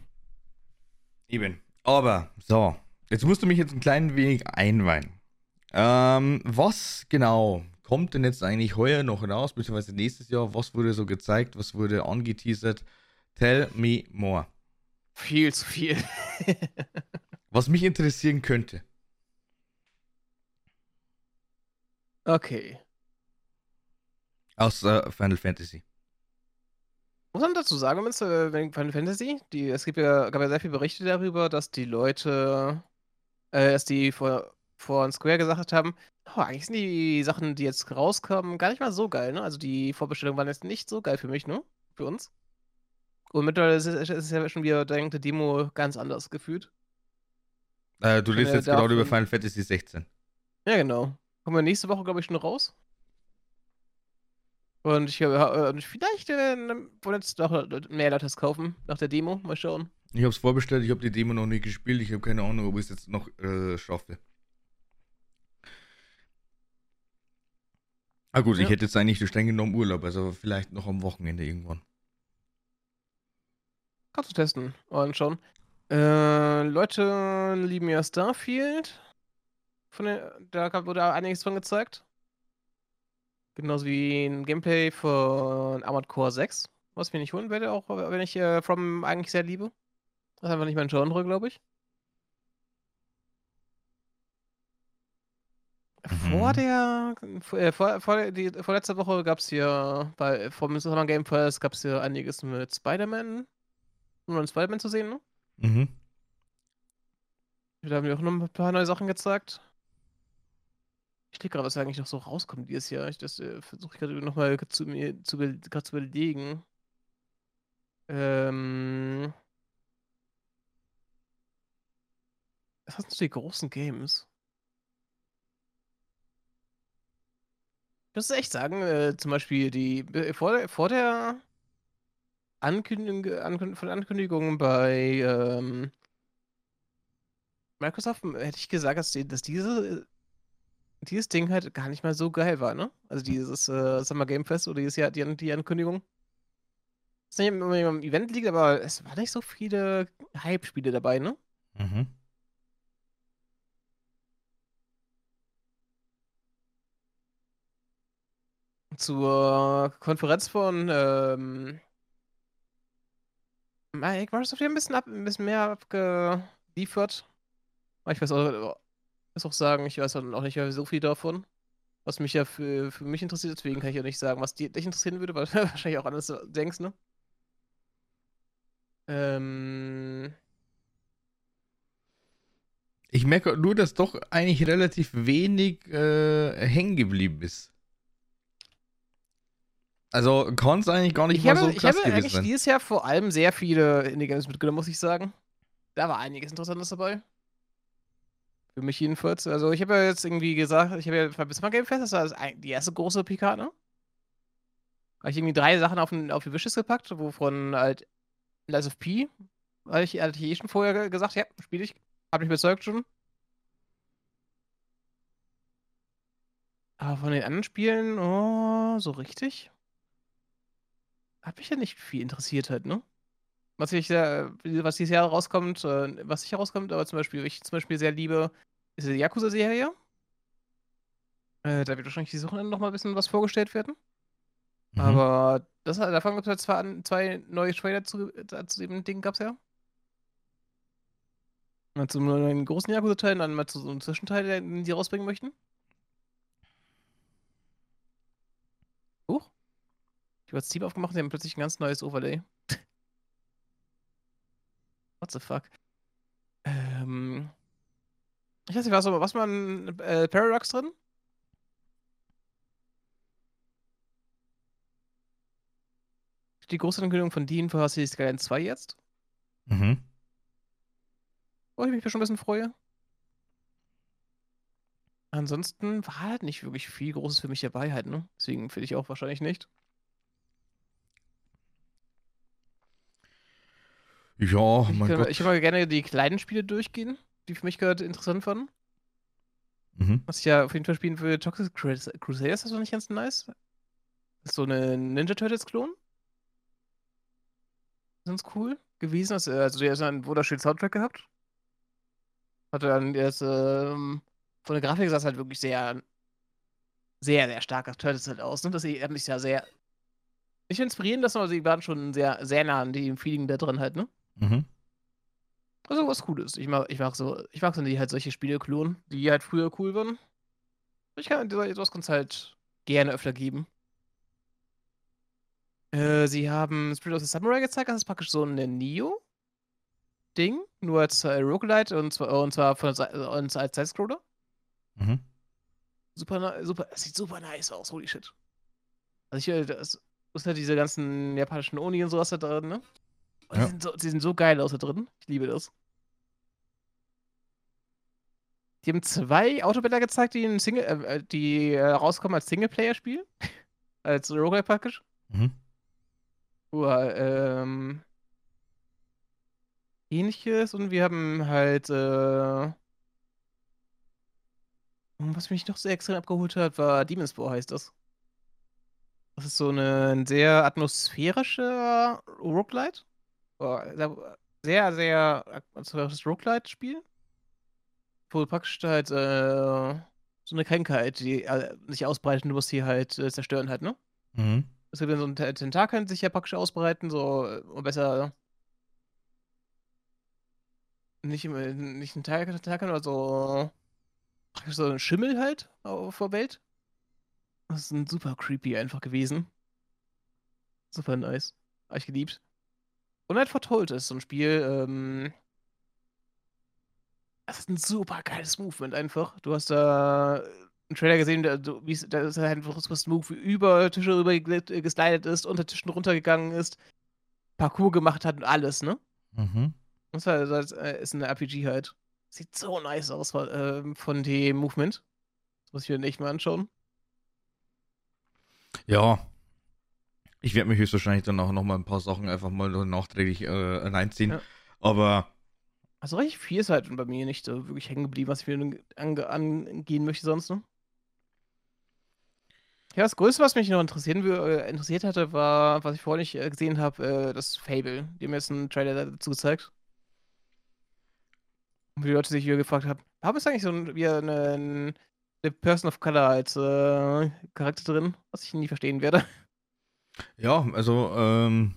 Eben. Aber, so, jetzt musst du mich jetzt ein klein wenig einweihen. Ähm, was genau kommt denn jetzt eigentlich heuer noch raus, beziehungsweise nächstes Jahr? Was wurde so gezeigt? Was wurde angeteasert? Tell me more. Viel zu viel. Was mich interessieren könnte. Okay. Aus äh, Final Fantasy. Muss man dazu sagen, wenn äh, Final Fantasy, die, es gibt ja, gab ja sehr viele Berichte darüber, dass die Leute, äh, dass die vor, vor Square gesagt haben, oh, eigentlich sind die Sachen, die jetzt rauskommen, gar nicht mal so geil, ne? Also die Vorbestellungen waren jetzt nicht so geil für mich, ne? Für uns. Und mittlerweile ist es ja schon wieder die Demo ganz anders gefühlt. Äh, du liest jetzt gerade über Final Fantasy 16. Ja, genau. Kommen wir nächste Woche, glaube ich, schon raus. Und ich habe äh, vielleicht äh, vorletzte Woche mehr Leute kaufen nach der Demo. Mal schauen. Ich habe es vorbestellt, ich habe die Demo noch nicht gespielt. Ich habe keine Ahnung, ob ich es jetzt noch äh, schaffe. Ah gut, ja. ich hätte jetzt eigentlich so streng genommen Urlaub, also vielleicht noch am Wochenende irgendwann. Kannst du testen und schauen. Äh, Leute lieben ja Starfield. Von der, da wurde einiges von gezeigt. Genauso wie ein Gameplay von Armored Core 6, was ich mir nicht holen werde, auch wenn ich äh, From eigentlich sehr liebe. Das ist einfach nicht mein Genre, glaube ich. Vor mhm. der, äh, vor, vor, die, vorletzte Woche gab es hier bei vom Summer Game Pass gab es hier einiges mit Spider-Man. Ein Spider-Man zu sehen, ne? Mhm. Da haben wir auch noch ein paar neue Sachen gezeigt. Ich denke gerade, was eigentlich noch so rauskommt dieses Jahr. Ich, das äh, versuche ich gerade nochmal zu mir zu, zu überlegen. Ähm. Was sind so die großen Games? Muss echt sagen, äh, zum Beispiel die äh, vor, vor der Ankündigung, Ankündigung von Ankündigungen bei ähm, Microsoft hätte ich gesagt, dass, die, dass diese dieses Ding halt gar nicht mal so geil war, ne? Also dieses äh, Summer Game Fest oder dieses Jahr die, die Ankündigung. Das nicht immer im Event liegt, aber es waren nicht so viele Hype-Spiele dabei, ne? Mhm. Zur Konferenz von ähm, Microsoft hier ein bisschen, ab, ein bisschen mehr abgeliefert. Ich weiß auch, muss auch sagen, ich weiß auch nicht so viel davon. Was mich ja für, für mich interessiert, deswegen kann ich ja nicht sagen, was dich interessieren würde, weil du wahrscheinlich auch anders denkst, ne? Ähm. Ich merke nur, dass doch eigentlich relativ wenig äh, hängen geblieben ist. Also es eigentlich gar nicht ich mal habe, so krass Ich habe eigentlich dieses Jahr vor allem sehr viele Indie-Games mitgenommen, muss ich sagen. Da war einiges Interessantes dabei. Für mich jedenfalls. Also ich habe ja jetzt irgendwie gesagt, ich habe ja bei Bismarck Game Fest, das war die erste große PK, ne? Habe ich irgendwie drei Sachen auf, den, auf die Wishes gepackt, wovon halt Lies of P, hatte ich, hatte ich eh schon vorher gesagt, ja, spiele ich. Hab mich überzeugt schon. Aber von den anderen Spielen, oh, so richtig. Hat mich ja nicht viel interessiert halt, ne? Was ich äh, was dieses Jahr rauskommt, äh, was sicher rauskommt, aber zum Beispiel, ich zum Beispiel sehr liebe, ist die Yakuza-Serie. Äh, da wird wahrscheinlich die Suche noch mal ein bisschen was vorgestellt werden. Mhm. Aber das, davon gibt es ja zwei, zwei neue Trailer zu, zu dem Ding gab es ja. Mal zu einem großen Yakuza-Teil und dann mal zu so einem Zwischenteil, den die rausbringen möchten. Ich habe das Team aufgemacht und die haben plötzlich ein ganz neues Overlay. What the fuck? Ähm. Ich weiß nicht, was, was war ein äh, Paradox drin? Die große Ankündigung von Dean für City Skyline 2 jetzt. Mhm. Wo ich mich schon ein bisschen freue. Ansonsten war halt nicht wirklich viel Großes für mich dabei halt, ne? Deswegen finde ich auch wahrscheinlich nicht. Ja, ich mein kann, Gott. Ich würde gerne die kleinen Spiele durchgehen, die für mich gerade interessant waren. Mhm. Was ich ja auf jeden Fall spielen würde, Toxic Crusaders, das war nicht ganz nice. Das ist so eine Ninja Turtles-Klon. Ganz cool gewesen. Also, also der hat einen wunderschönen Soundtrack gehabt. Hatte dann erst, ähm, von der Grafik sah es halt wirklich sehr, sehr, sehr stark auf Turtles halt aus. Ne? Das hat mich ja sehr, nicht inspirieren lassen, aber sie waren schon sehr, sehr nah an dem Feeling da drin halt, ne? Mhm. Also was Cooles. Ich mag, ich mag so, ich mag so die halt solche Spiele klonen, die halt früher cool waren. Ich kann sowas kann es halt gerne öfter geben. Äh, sie haben Spirit of the Samurai gezeigt, das ist praktisch so ein Neo-Ding, nur als äh, Roguelite und zwar, und zwar von, und als Side-Scroller. Mhm. Super, super, es sieht super nice aus, holy shit. Also ich, äh, das ist ja diese ganzen japanischen Oni und sowas da drin, ne? Ja. Die, sind so, die sind so geil aus da drin. Ich liebe das. Die haben zwei Autobilder gezeigt, die, in Single, äh, die äh, rauskommen als Singleplayer-Spiel. als Roguelike-Package. Mhm. Nur, ähm, ähnliches und wir haben halt, äh, was mich noch sehr extrem abgeholt hat, war Demon's Spore heißt das. Das ist so eine, ein sehr atmosphärischer Roguelite. Sehr, sehr atmosphärisches Roguelite-Spiel. Wo praktisch halt äh, so eine Krankheit, die äh, sich ausbreitet und du musst sie halt äh, zerstören halt, ne? Mhm. Es gibt dann so ein Tentakel, sich ja praktisch ausbreiten, so um besser nicht, nicht ein Tentakel, aber so so ein Schimmel halt auf der Welt. Das ist ein super creepy einfach gewesen. Super nice. Hab ich geliebt. Und halt vertollt ist so ein Spiel. Ähm, das ist ein super geiles Movement einfach. Du hast da einen Trailer gesehen, da, du, wie da ist halt einfach so Move über Tische rüber äh, geslidet ist, unter Tischen runtergegangen ist, Parcours gemacht hat und alles, ne? Mhm. Das ist, das äh, ist ein RPG halt. Sieht so nice aus äh, von dem Movement. Das muss ich mir echt mal anschauen. Ja. Ich werde mich höchstwahrscheinlich dann auch noch mal ein paar Sachen einfach mal nachträglich äh, reinziehen. Ja. Aber. Also richtig viel ist halt bei mir nicht so wirklich hängen geblieben, was ich mir ange angehen möchte sonst. Ne? Ja, das Größte, was mich noch interessieren, äh, interessiert hatte, war, was ich vorhin nicht äh, gesehen habe, äh, das Fable. Die haben jetzt einen Trailer dazu gezeigt. Und die Leute sich wieder gefragt haben, haben es eigentlich so ein, eine, eine Person of Color als Charakter drin, was ich nie verstehen werde. Ja, also, ähm,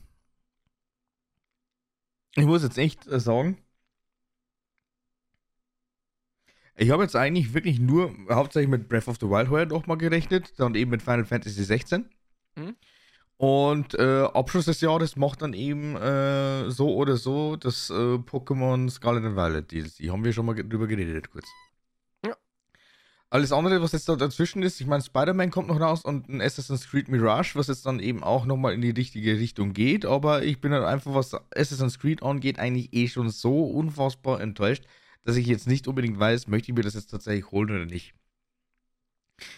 ich muss jetzt echt äh, sagen, ich habe jetzt eigentlich wirklich nur hauptsächlich mit Breath of the Wild heuer noch mal gerechnet, dann eben mit Final Fantasy 16. Mhm. Und äh, Abschluss des Jahres macht dann eben äh, so oder so das äh, Pokémon Scarlet and Violet DLC. Haben wir schon mal drüber geredet, kurz. Alles andere, was jetzt da dazwischen ist, ich meine, Spider-Man kommt noch raus und ein Assassin's Creed Mirage, was jetzt dann eben auch nochmal in die richtige Richtung geht. Aber ich bin halt einfach, was Assassin's Creed angeht, eigentlich eh schon so unfassbar enttäuscht, dass ich jetzt nicht unbedingt weiß, möchte ich mir das jetzt tatsächlich holen oder nicht.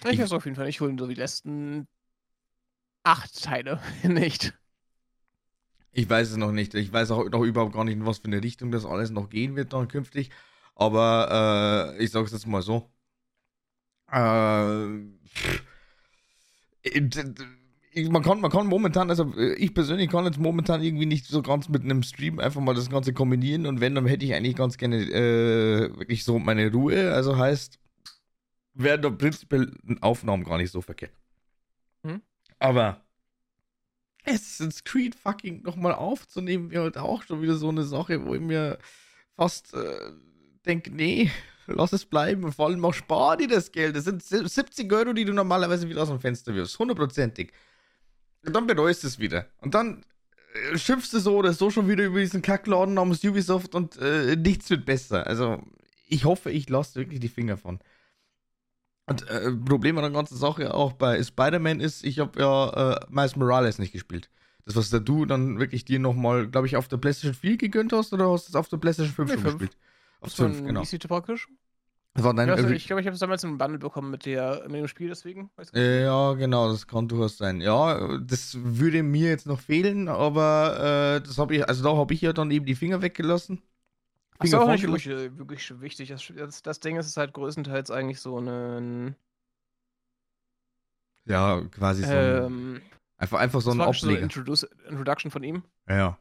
Ich, ich werde auf jeden Fall nicht holen, so die letzten acht Teile nicht. Ich weiß es noch nicht. Ich weiß auch noch überhaupt gar nicht, in was für eine Richtung das alles noch gehen wird dann künftig. Aber äh, ich sage es jetzt mal so. Äh, man kann, man kann momentan, also ich persönlich kann jetzt momentan irgendwie nicht so ganz mit einem Stream einfach mal das Ganze kombinieren und wenn, dann hätte ich eigentlich ganz gerne äh, wirklich so meine Ruhe. Also heißt, wären da prinzipiell Aufnahmen gar nicht so verkehrt. Hm? Aber Assassin's Creed fucking nochmal aufzunehmen, wäre halt auch schon wieder so eine Sache, wo ich mir fast äh, denke, nee, lass es bleiben. Vor allem auch spar dir das Geld. Das sind 70 Euro, die du normalerweise wieder aus dem Fenster wirfst. Hundertprozentig. Und dann bereust du es wieder. Und dann äh, schimpfst du so oder so schon wieder über diesen Kackladen namens Ubisoft und äh, nichts wird besser. Also, ich hoffe, ich lasse wirklich die Finger von. Und äh, Problem an der ganzen Sache auch bei Spider-Man ist, ich habe ja äh, Miles Morales nicht gespielt. Das, was da du dann wirklich dir nochmal, glaube ich, auf der PlayStation 4 gegönnt hast oder hast du es auf der PlayStation 5 nee, schon 5. Auf 5, genau. PC praktisch? Das war dein, ja, also ich glaube, ich habe es damals im Bundle bekommen mit, der, mit dem Spiel, deswegen. ja, genau, das kann durchaus sein. Ja, das würde mir jetzt noch fehlen, aber äh, das habe ich, also da habe ich ja dann eben die Finger weggelassen. Das ist auch nicht wirklich, äh, wirklich wichtig. Das, das, Ding ist, halt größtenteils eigentlich so ein. Ja, quasi so ein. Ähm, einfach, einfach so ein Aufleger. So Introduction von ihm. Ja.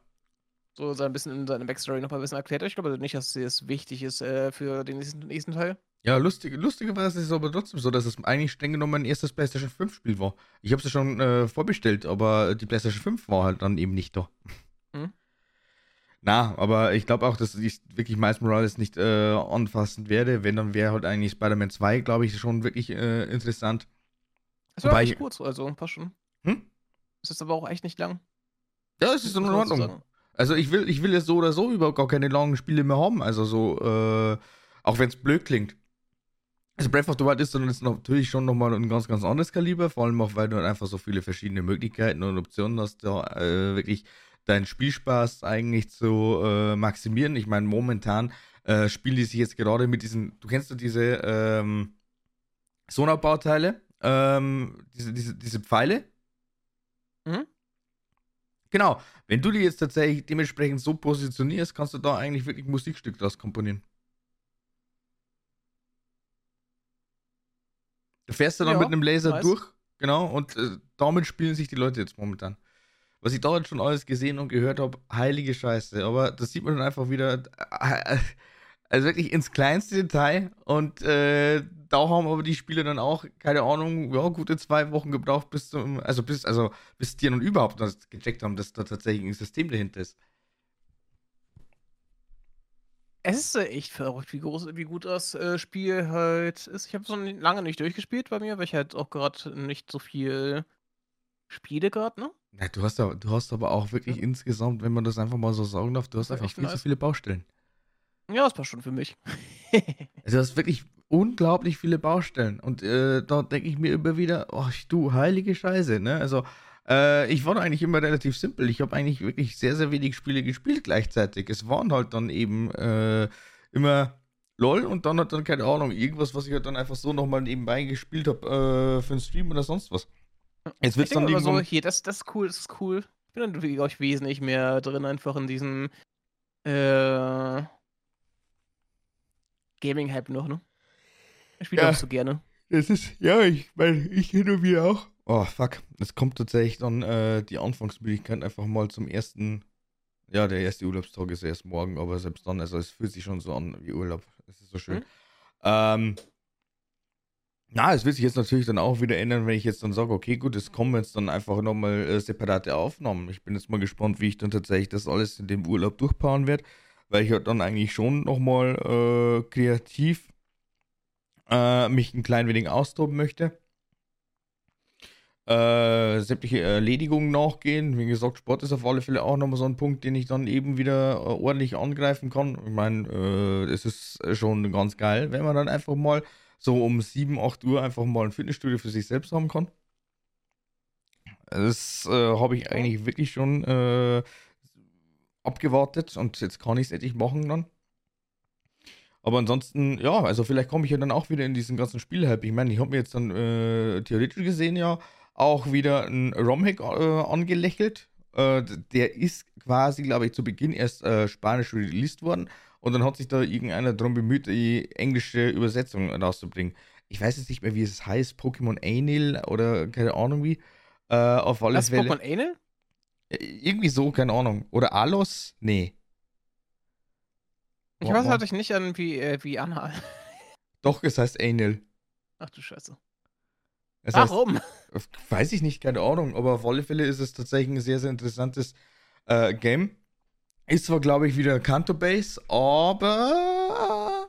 So ein bisschen in seiner Backstory noch mal ein bisschen erklärt. Ich glaube nicht, dass es wichtig ist äh, für den nächsten, nächsten Teil. Ja, lustig, lustigerweise ist es aber trotzdem so, dass es eigentlich streng genommen mein erstes PlayStation 5 Spiel war. Ich habe es ja schon äh, vorbestellt, aber die PlayStation 5 war halt dann eben nicht da. Hm? Na, aber ich glaube auch, dass ich wirklich Miles Morales nicht äh, anfassen werde. Wenn, dann wäre halt eigentlich Spider-Man 2, glaube ich, schon wirklich äh, interessant. Das war echt kurz, also passt schon. Hm? Es ist aber auch echt nicht lang. Ja, es ist in Ordnung. Also ich will, ich will jetzt so oder so überhaupt gar keine langen Spiele mehr haben. Also so, äh, auch wenn es blöd klingt. Also Breath of the Wild ist dann jetzt natürlich schon nochmal ein ganz, ganz anderes Kaliber, vor allem auch, weil du einfach so viele verschiedene Möglichkeiten und Optionen hast, da äh, wirklich deinen Spielspaß eigentlich zu äh, maximieren. Ich meine, momentan äh, spielen die sich jetzt gerade mit diesen, du kennst du diese ähm, Sonar-Bauteile, ähm, diese, diese, diese Pfeile? Mhm. Genau, wenn du die jetzt tatsächlich dementsprechend so positionierst, kannst du da eigentlich wirklich Musikstück draus komponieren. Du fährst du dann ja, mit einem Laser nice. durch, genau, und äh, damit spielen sich die Leute jetzt momentan. Was ich da jetzt schon alles gesehen und gehört habe, heilige Scheiße. Aber das sieht man dann einfach wieder, äh, also wirklich ins kleinste Detail. Und äh, da haben aber die Spieler dann auch, keine Ahnung, ja, gute zwei Wochen gebraucht, bis zum, also bis, also bis die nun überhaupt das gecheckt haben, dass da tatsächlich ein System dahinter ist. Es ist äh, echt verrückt, wie groß, wie gut das äh, Spiel halt ist. Ich habe es noch lange nicht durchgespielt bei mir, weil ich halt auch gerade nicht so viel spiele gerade, ne? Ja, du hast, aber, du hast aber auch wirklich ja. insgesamt, wenn man das einfach mal so sagen darf, du hast einfach viel nice. zu viele Baustellen. Ja, das passt schon für mich. also du hast wirklich unglaublich viele Baustellen. Und äh, da denke ich mir immer wieder, oh du heilige Scheiße, ne? Also äh, ich war eigentlich immer relativ simpel. Ich habe eigentlich wirklich sehr, sehr wenig Spiele gespielt gleichzeitig. Es waren halt dann eben äh, immer LOL und dann hat dann, keine Ahnung, irgendwas, was ich halt dann einfach so nochmal nebenbei gespielt habe äh, für einen Stream oder sonst was. Jetzt wird's dann irgendwann... so, hier, das, das ist cool, das ist cool. Ich bin dann, glaube ich, wesentlich mehr drin, einfach in diesem äh, Gaming-Hype noch, ne? Ich spiele ja, auch so gerne. Das ist, ja, ich meine, ich hin und wieder auch. Oh, fuck. Es kommt tatsächlich dann äh, die Anfangsmöglichkeit einfach mal zum ersten. Ja, der erste Urlaubstag ist erst morgen, aber selbst dann, also es fühlt sich schon so an wie Urlaub. Es ist so schön. Mhm. Ähm, na, es wird sich jetzt natürlich dann auch wieder ändern, wenn ich jetzt dann sage, okay, gut, es kommen jetzt dann einfach nochmal äh, separate Aufnahmen. Ich bin jetzt mal gespannt, wie ich dann tatsächlich das alles in dem Urlaub durchpaaren werde, weil ich dann eigentlich schon nochmal äh, kreativ äh, mich ein klein wenig austoben möchte. Äh, sämtliche Erledigungen nachgehen. Wie gesagt, Sport ist auf alle Fälle auch nochmal so ein Punkt, den ich dann eben wieder äh, ordentlich angreifen kann. Ich meine, äh, es ist schon ganz geil, wenn man dann einfach mal so um 7, 8 Uhr einfach mal ein Fitnessstudio für sich selbst haben kann. Das äh, habe ich eigentlich wirklich schon äh, abgewartet und jetzt kann ich es endlich machen dann. Aber ansonsten, ja, also vielleicht komme ich ja dann auch wieder in diesen ganzen Spielhype. Ich meine, ich habe mir jetzt dann äh, theoretisch gesehen ja auch wieder einen ROM-Hack äh, angelächelt. Äh, der ist quasi, glaube ich, zu Beginn erst äh, spanisch released worden und dann hat sich da irgendeiner darum bemüht, die englische Übersetzung rauszubringen. Ich weiß jetzt nicht mehr, wie es heißt, Pokémon Anil oder keine Ahnung wie. Äh, auf alle Was, Fälle. Pokémon Anil? Irgendwie so, keine Ahnung. Oder Alos? Nee. Ich weiß natürlich nicht an wie, äh, wie Anal. Doch, es heißt Anil. Ach du Scheiße. Es Warum? Heißt, weiß ich nicht, keine Ahnung, aber auf alle Fälle ist es tatsächlich ein sehr, sehr interessantes äh, Game. Ist zwar, glaube ich, wieder Kanto-Base, aber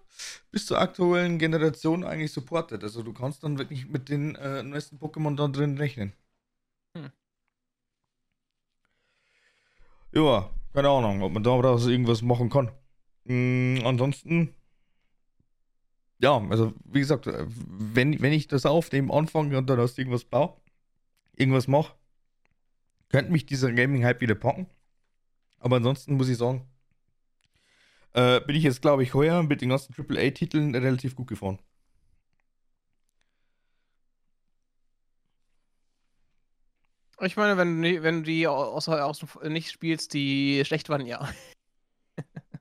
bis zur aktuellen Generation eigentlich supported. Also du kannst dann wirklich mit den äh, neuesten Pokémon da drin rechnen. Hm. Ja, keine Ahnung, ob man daraus irgendwas machen kann. Mhm, ansonsten, ja, also wie gesagt, äh, wenn, wenn ich das aufnehme, anfange und dann aus irgendwas baue, irgendwas mache, könnte mich dieser Gaming-Hype wieder packen. Aber ansonsten muss ich sagen, äh, bin ich jetzt, glaube ich, heuer mit den ganzen AAA-Titeln relativ gut gefahren. Ich meine, wenn, wenn du die außer, außer nicht spielst, die schlecht waren, ja.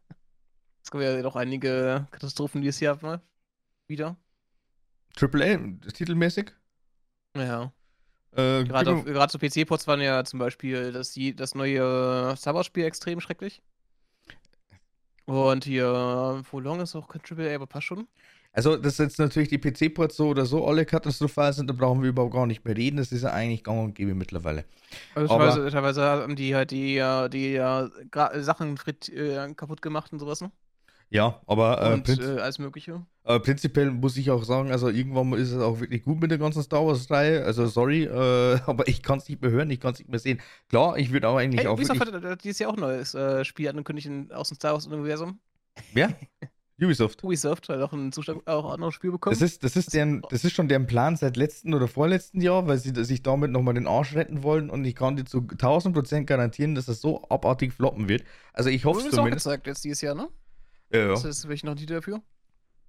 gab ja doch einige Katastrophen dieses Jahr mal wieder. AAA, titelmäßig? Ja. Äh, gerade, gerade so PC-Ports waren ja zum Beispiel das, das neue Star Wars-Spiel extrem schrecklich. Und hier, wo long ist auch kein AAA, aber passt schon. Also, dass jetzt natürlich die PC-Ports so oder so alle katastrophal sind, da brauchen wir überhaupt gar nicht mehr reden. Das ist ja eigentlich gang und gäbe mittlerweile. Also, aber, teilweise, teilweise haben die halt die, die, die Sachen äh, kaputt gemacht und sowas, ne? Ja, aber äh, und, äh, alles Mögliche. Äh, prinzipiell muss ich auch sagen, also irgendwann ist es auch wirklich gut mit der ganzen Star Wars-Reihe. Also sorry, äh, aber ich kann es nicht mehr hören, ich kann es nicht mehr sehen. Klar, ich würde auch eigentlich hey, auch. Ubisoft wirklich... hat dieses Jahr auch ein neues äh, Spiel angekündigt aus dem Star Wars-Universum. Ja? Ubisoft. Ubisoft hat auch ein Zustand, auch ein anderes Spiel bekommen. Das ist, das, ist deren, das ist schon deren Plan seit letzten oder vorletzten Jahr, weil sie sich damit nochmal den Arsch retten wollen und ich kann dir zu 1000% garantieren, dass das so abartig floppen wird. Also ich hoffe es auch zumindest. gezeigt jetzt dieses Jahr, ne? Ja, ja. Das ist wirklich noch nie dafür.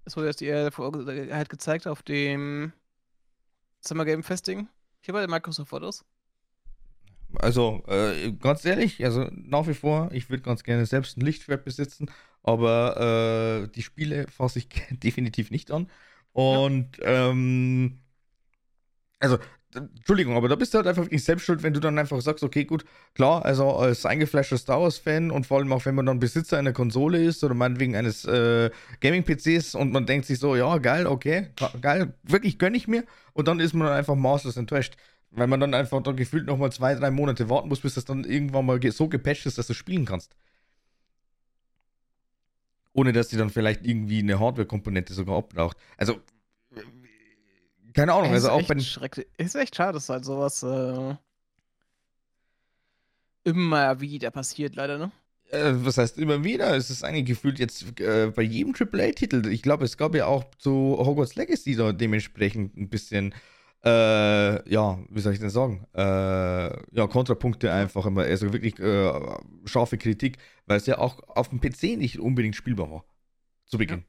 Das wurde jetzt die äh, vor- halt gezeigt auf dem Summer Game Festing. Hier bei der Microsoft Fotos. Also, äh, ganz ehrlich, also nach wie vor, ich würde ganz gerne selbst ein Lichtschwert besitzen, aber äh, die Spiele fasse ich definitiv nicht an. Und, ähm, also, Entschuldigung, aber da bist du halt einfach wirklich selbst schuld, wenn du dann einfach sagst, okay, gut, klar, also als eingefleischter Star Wars-Fan und vor allem auch, wenn man dann Besitzer einer Konsole ist oder meinetwegen eines äh, Gaming-PCs und man denkt sich so, ja, geil, okay, geil, wirklich gönne ich mir und dann ist man dann einfach maßlos enttäuscht. Weil man dann einfach dann gefühlt nochmal zwei, drei Monate warten muss, bis das dann irgendwann mal so gepatcht ist, dass du spielen kannst. Ohne dass die dann vielleicht irgendwie eine Hardware-Komponente sogar abbraucht. Also, keine Ahnung, also ist auch echt bei den. Ist echt schade, dass halt sowas äh, immer wieder passiert, leider, ne? Äh, was heißt immer wieder? Es ist eigentlich gefühlt jetzt äh, bei jedem AAA-Titel. Ich glaube, es gab ja auch zu Hogwarts Legacy da dementsprechend ein bisschen, äh, ja, wie soll ich denn sagen? Äh, ja, Kontrapunkte einfach immer. Also wirklich äh, scharfe Kritik, weil es ja auch auf dem PC nicht unbedingt spielbar war. Zu Beginn.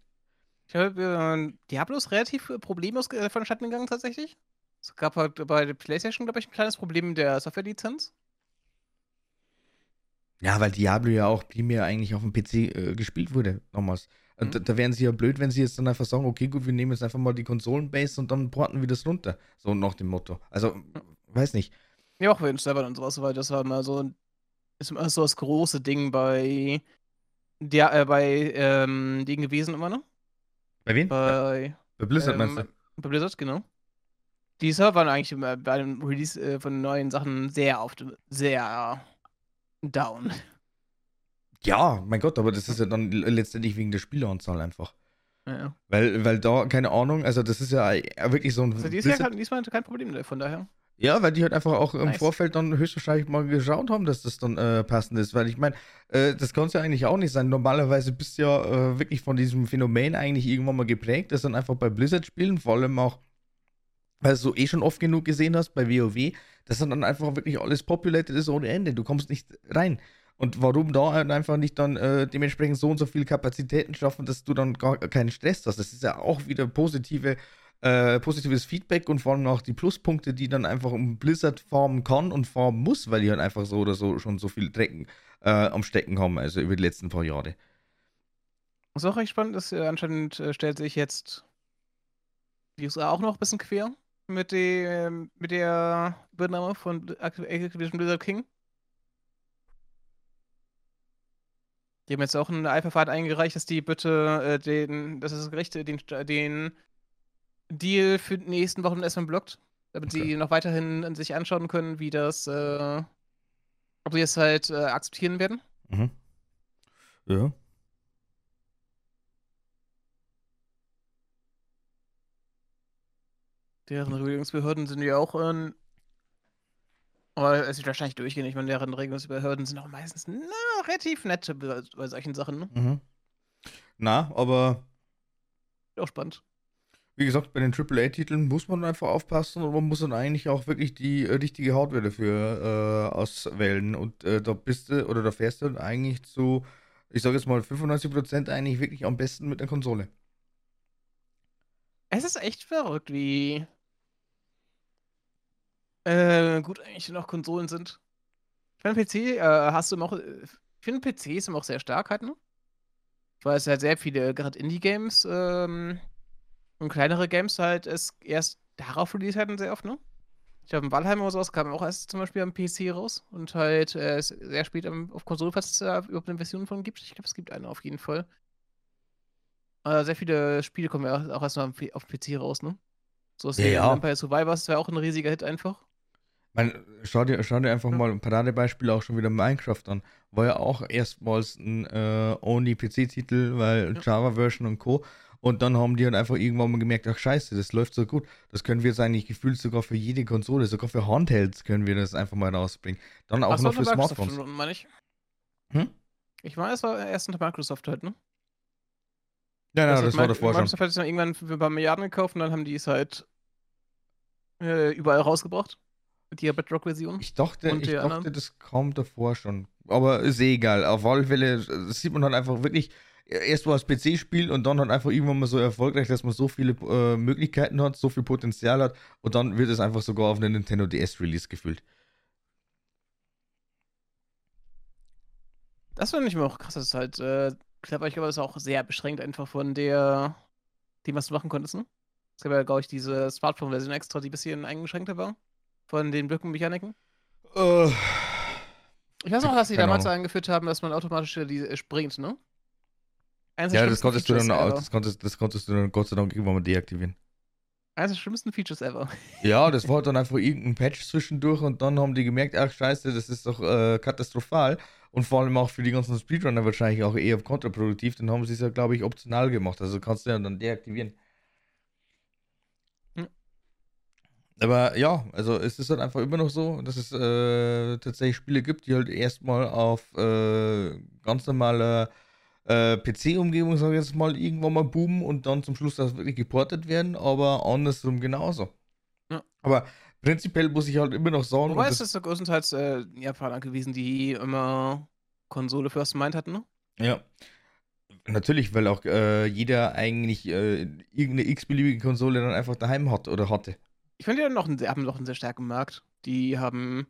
Ich habe äh, Diablo ist relativ äh, problemlos äh, vonstatten gegangen, tatsächlich. Es gab halt bei der PlayStation, glaube ich, ein kleines Problem mit der Software-Lizenz. Ja, weil Diablo ja auch primär eigentlich auf dem PC äh, gespielt wurde damals. Und Mhm. da, da wären sie ja blöd, wenn sie jetzt dann einfach sagen, okay, gut, wir nehmen jetzt einfach mal die Konsolenbase und dann porten wir das runter. So nach dem Motto. Also, weiß nicht. Ja, auch Windows Server und sowas, weil das war immer so ist immer so das große Ding bei der, äh, bei ähm, Ding gewesen immer, ne? Bei wem? Bei, Bei Blizzard ähm, meinst du? bei Blizzard, genau. Die Server waren eigentlich bei dem Release äh, von neuen Sachen sehr oft sehr down. Ja, mein Gott, aber das ist ja dann letztendlich wegen der Spieleranzahl einfach. Ja, ja. Weil, weil da, keine Ahnung, also das ist ja wirklich so ein. Also dieses Jahr hatten diesmal kein Problem mehr, von daher. ja, weil die halt einfach auch im Nice. Vorfeld dann höchstwahrscheinlich mal geschaut haben, dass das dann äh, passend ist. Weil ich meine, äh, das kann es ja eigentlich auch nicht sein. Normalerweise bist du ja äh, wirklich von diesem Phänomen eigentlich irgendwann mal geprägt, dass dann einfach bei Blizzard-Spielen, vor allem auch, weil du eh schon oft genug gesehen hast bei WoW, dass dann einfach wirklich alles populated ist ohne Ende. Du kommst nicht rein. Und warum da halt einfach nicht dann äh, dementsprechend so und so viel Kapazitäten schaffen, dass du dann gar keinen Stress hast. Das ist ja auch wieder positive, äh, positives Feedback und vor allem auch die Pluspunkte, die dann einfach um Blizzard formen kann und formen muss, weil die halt einfach so oder so schon so viel Drecken äh, am Stecken haben, also über die letzten paar Jahre. Was auch recht spannend ist, äh, anscheinend äh, stellt sich jetzt die USA auch noch ein bisschen quer mit, dem, mit der Übernahme von Activision Blizzard King. Die haben jetzt auch ein Eilverfahren eingereicht, dass die bitte äh, den, dass das Gericht den, den Deal für die nächsten Wochen erstmal blockt, damit Okay. sie noch weiterhin sich anschauen können, wie das, äh, ob sie es halt äh, akzeptieren werden. Mhm. Ja. Deren Regulierungsbehörden sind ja auch in. Aber es wird wahrscheinlich durchgehen. Ich meine, deren Regulierungsbehörden sind auch meistens na, relativ nett bei, bei solchen Sachen. Ne? Mhm. Na, aber Auch spannend. wie gesagt, bei den AAA-Titeln muss man einfach aufpassen und man muss dann eigentlich auch wirklich die äh, richtige Hardware dafür äh, auswählen. Und äh, da bist du oder da fährst du dann eigentlich zu, ich sage jetzt mal 95% eigentlich wirklich am besten mit der Konsole. Es ist echt verrückt, wie äh, gut eigentlich noch Konsolen sind. Ich meine, PC äh, hast du noch. äh, Ich finde, PCs sind auch sehr stark halt, ne? Weil es halt sehr viele, gerade Indie-Games ähm, und kleinere Games halt es erst darauf release hatten sehr oft, ne? Ich glaube, Valheim oder sowas kam auch erst zum Beispiel am PC raus und halt äh, ist sehr spät am, auf Konsole, falls es da überhaupt eine Version von gibt. Ich glaube, es gibt eine auf jeden Fall. Äh, sehr viele Spiele kommen ja auch erstmal auf PC raus, ne? So ist Ja, ja. Vampire Survivors wäre auch ein riesiger Hit einfach. Man, schau dir, schau dir einfach Ja. mal ein Paradebeispiel auch schon wieder Minecraft an. War ja auch erstmals ein äh, Only-PC-Titel, weil Ja. Java-Version und Co. Und dann haben die halt einfach irgendwann mal gemerkt, ach scheiße, das läuft so gut. Das können wir jetzt eigentlich gefühlt sogar für jede Konsole, sogar für Handhelds können wir das einfach mal rausbringen. Dann auch Ach, noch war für Smartphones. meine ich. Hm? Ich meine, es war erst unter Microsoft halt, ne? Ja, ja, Also das war davor schon. Microsoft hat es dann irgendwann für ein paar Milliarden gekauft und dann haben die es halt äh, überall rausgebracht. Ihrer Bedrock-Version. Ich dachte, ich die dachte, anderen? das kam davor schon. Aber ist eh egal. Auf alle Fälle das sieht man dann einfach wirklich erst mal das PC-Spiel und dann halt einfach irgendwann mal so erfolgreich, dass man so viele äh, Möglichkeiten hat, so viel Potenzial hat und dann wird es einfach sogar auf einen Nintendo DS-Release gefüllt. Das finde ich mir auch krass. Das ist halt äh, clever. Ich glaube, das ist auch sehr beschränkt einfach von der, dem, was du machen konntest. Ne? Es gab ja, glaube ich, diese Smartphone-Version extra, die ein bisschen eingeschränkter war. Von den Blöckenmechaniken. Äh, Ich weiß noch, dass sie Keine damals Ahnung. eingeführt haben, dass man automatisch die äh, springt, ne? Ja, das konntest, du dann, ever. das, konntest, das konntest du dann Gott sei Dank irgendwann mal deaktivieren. Eines der schlimmsten Features ever. Ja, das war dann einfach irgendein Patch zwischendurch und dann haben die gemerkt, ach scheiße, das ist doch äh, katastrophal und vor allem auch für die ganzen Speedrunner wahrscheinlich auch eher kontraproduktiv, dann haben sie es ja, glaube ich, optional gemacht, also kannst du ja dann deaktivieren. Hm. Aber ja, also es ist halt einfach immer noch so, dass es äh, tatsächlich Spiele gibt, die halt erstmal auf äh, ganz normaler äh, PC-Umgebung, sage ich jetzt mal, irgendwann mal boomen und dann zum Schluss das wirklich geportet werden, aber andersrum genauso. Ja. Aber prinzipiell muss ich halt immer noch sagen, Wobei ist ja größtenteils äh, Japaner gewesen, die immer Konsole First Mind hatten, ne? Ja. Natürlich, weil auch äh, jeder eigentlich äh, irgendeine x-beliebige Konsole dann einfach daheim hat oder hatte. Ich finde, die haben noch einen, haben noch einen sehr starken Markt. Die haben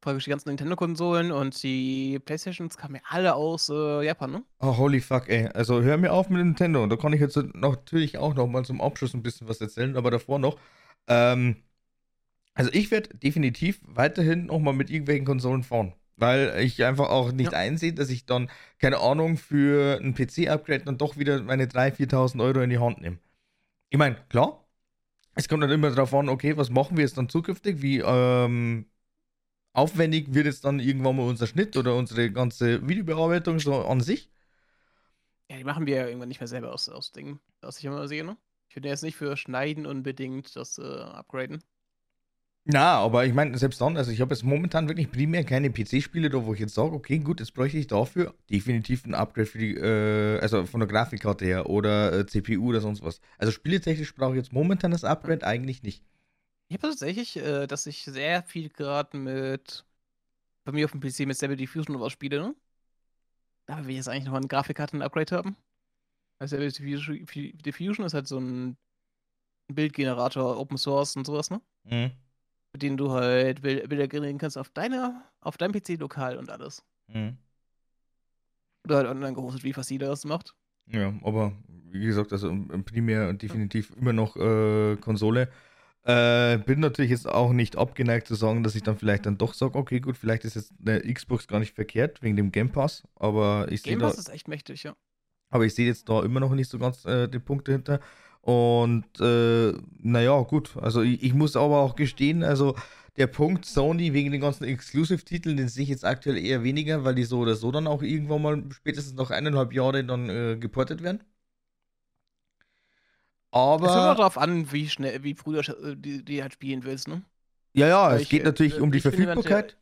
praktisch die ganzen Nintendo-Konsolen und die Playstations kamen ja alle aus äh, Japan, ne? Oh, holy fuck, ey. Also hör mir auf mit Nintendo. Da kann ich jetzt natürlich auch noch mal zum Abschluss ein bisschen was erzählen, aber davor noch. Ähm, also ich werde definitiv weiterhin noch mal mit irgendwelchen Konsolen fahren. Weil ich einfach auch nicht Ja. einsehe, dass ich dann, keine Ahnung, für ein PC-Upgrade dann doch wieder meine 3.000, 4.000 Euro in die Hand nehme. Ich meine, klar, es kommt dann immer darauf an, okay, was machen wir jetzt dann zukünftig? Wie ähm, aufwendig wird jetzt dann irgendwann mal unser Schnitt oder unsere ganze Videobearbeitung so an sich? Ja, die machen wir ja irgendwann nicht mehr selber aus, aus Dingen, was ich immer sehe, ne? Ich würde jetzt nicht für Schneiden unbedingt das äh, upgraden. Na, aber ich meine, selbst dann, also ich habe jetzt momentan wirklich primär keine PC-Spiele da, wo ich jetzt sage, okay, gut, jetzt bräuchte ich dafür definitiv ein Upgrade für die, äh, also von der Grafikkarte her oder äh, CPU oder sonst was. Also spieletechnisch brauche ich jetzt momentan das Upgrade eigentlich nicht. Ich habe tatsächlich, äh, dass ich sehr viel gerade mit bei mir auf dem PC mit Stable Diffusion oder was spiele, ne? Da will ich jetzt eigentlich noch eine Grafikkarte-Upgrade haben. Also Stable Diffusion ist halt so ein Bildgenerator, Open Source und sowas, ne? Mhm. Mit denen du halt Bil- Bilder generieren kannst auf deiner, auf deinem PC lokal und alles. Mhm. Oder halt online gehostet, wie fast jeder das macht. Ja, aber wie gesagt, also im- im primär und definitiv immer noch äh, Konsole. Äh, bin natürlich jetzt auch nicht abgeneigt zu sagen, dass ich dann vielleicht dann doch sage, okay, gut, vielleicht ist jetzt eine Xbox gar nicht verkehrt wegen dem Game Pass, aber ich sehe Game da, Pass ist echt mächtig, ja. aber ich sehe jetzt da immer noch nicht so ganz äh, die Punkte hinter. Und äh, naja, gut, also ich, ich muss aber auch gestehen, also der Punkt Sony wegen den ganzen Exclusive-Titeln, den sehe ich jetzt aktuell eher weniger, weil die so oder so dann auch irgendwann mal spätestens nach eineinhalb Jahren dann äh, geportet werden. Es kommt auch Aber darauf an, wie schnell, wie früh du äh, die, die halt spielen willst, ne? ja, ja, es ich, geht äh, natürlich um die Verfügbarkeit.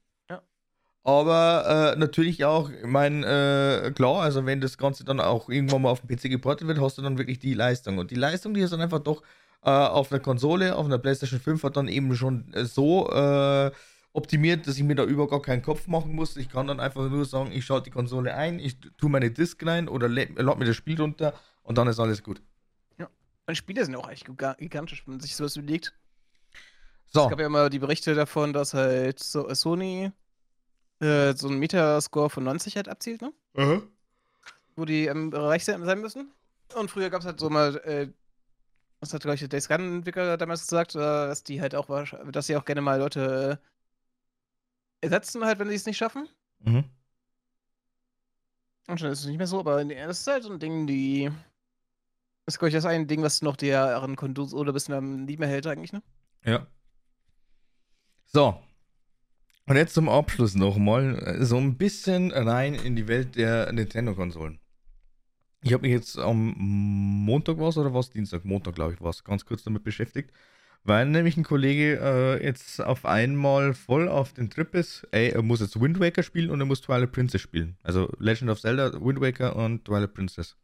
Ja. Aber äh, natürlich auch, ich meine, äh, klar, also wenn das Ganze dann auch irgendwann mal auf dem PC geportet wird, hast du dann wirklich die Leistung. Und die Leistung, die ist dann einfach doch äh, auf einer Konsole, auf einer PlayStation 5 hat dann eben schon äh, so äh, optimiert, dass ich mir da über gar keinen Kopf machen muss. Ich kann dann einfach nur sagen, ich schalte die Konsole ein, ich tue meine Disk rein oder lade mir das Spiel runter und dann ist alles gut. Und Spiele sind auch echt giga- gigantisch, wenn man sich sowas überlegt. So, Es gab ja immer die Berichte davon, dass halt so, Sony äh, so einen Metascore von 90 halt abzielt, ne? Aha. Wo die im Bereich sein müssen. Und früher gab es halt so mal, äh, was hat, glaube ich, der Days Gone-Entwickler damals gesagt, äh, dass die halt auch, dass sie auch gerne mal Leute äh, ersetzen, halt, wenn sie es nicht schaffen. Mhm. Und schon ist es nicht mehr so, aber das ist halt so ein Ding, die. Das ist, glaube ich, das ein Ding, was noch deren Konsole ein bisschen am Leben hält, eigentlich, ne? Ja. So. Und jetzt zum Abschluss nochmal äh, so ein bisschen rein in die Welt der Nintendo-Konsolen. Ich habe mich jetzt am Montag was oder was? Dienstag, Montag glaube ich was, ganz kurz damit beschäftigt, weil nämlich ein Kollege äh, jetzt auf einmal voll auf den Trip ist, ey, er muss jetzt Wind Waker spielen und er muss Twilight Princess spielen. Also Legend of Zelda, Wind Waker und Twilight Princess.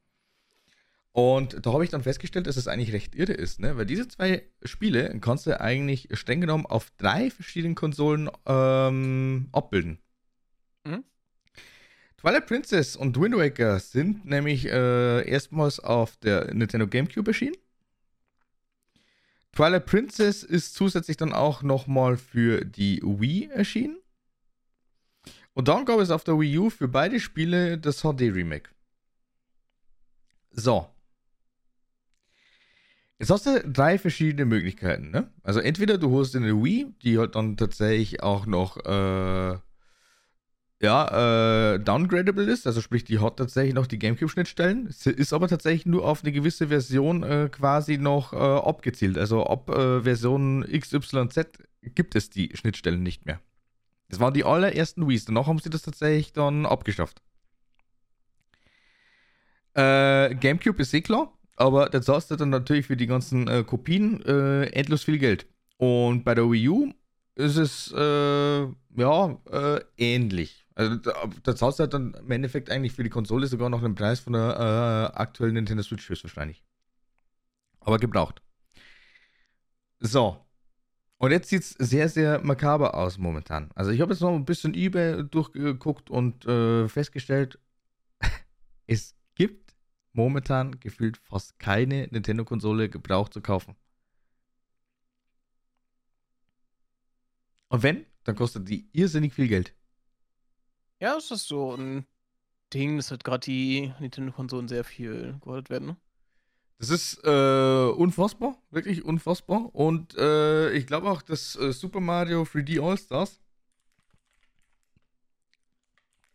Und da habe ich dann festgestellt, dass es eigentlich recht irre ist, ne? Weil diese zwei Spiele kannst du eigentlich streng genommen auf drei verschiedenen Konsolen ähm, abbilden. Mhm. Twilight Princess und Wind Waker sind nämlich äh, erstmals auf der Nintendo GameCube erschienen. Twilight Princess ist zusätzlich dann auch nochmal für die Wii erschienen. Und dann gab es auf der Wii U für beide Spiele das HD-Remake. So. Jetzt hast du drei verschiedene Möglichkeiten, ne? Also entweder du holst eine Wii, die halt dann tatsächlich auch noch äh, ja, äh, downgradable ist, also sprich, die hat tatsächlich noch die GameCube-Schnittstellen, ist aber tatsächlich nur auf eine gewisse Version äh, quasi noch äh, abgezielt. Also ab äh, Version XYZ gibt es die Schnittstellen nicht mehr. Das waren die allerersten Wii's, danach haben sie das tatsächlich dann abgeschafft. Äh, GameCube ist eh klar, aber da zahlst du dann natürlich für die ganzen äh, Kopien endlos viel Geld. Und bei der Wii U ist es ja ähnlich. Also da, da zahlst du halt dann im Endeffekt eigentlich für die Konsole sogar noch einen Preis von der äh, aktuellen Nintendo Switch höchstwahrscheinlich. Aber gebraucht. So. Und jetzt sieht es sehr, sehr makaber aus momentan. Also ich habe jetzt noch ein bisschen eBay durchgeguckt und äh, festgestellt, es momentan gefühlt fast keine Nintendo-Konsole gebraucht zu kaufen. Und wenn, dann kostet die irrsinnig viel Geld. Ja, es ist so ein Ding, dass halt gerade die Nintendo-Konsolen sehr viel geordert werden. Ne? Das ist äh, unfassbar, wirklich unfassbar. Und äh, ich glaube auch, dass äh, Super Mario 3D All-Stars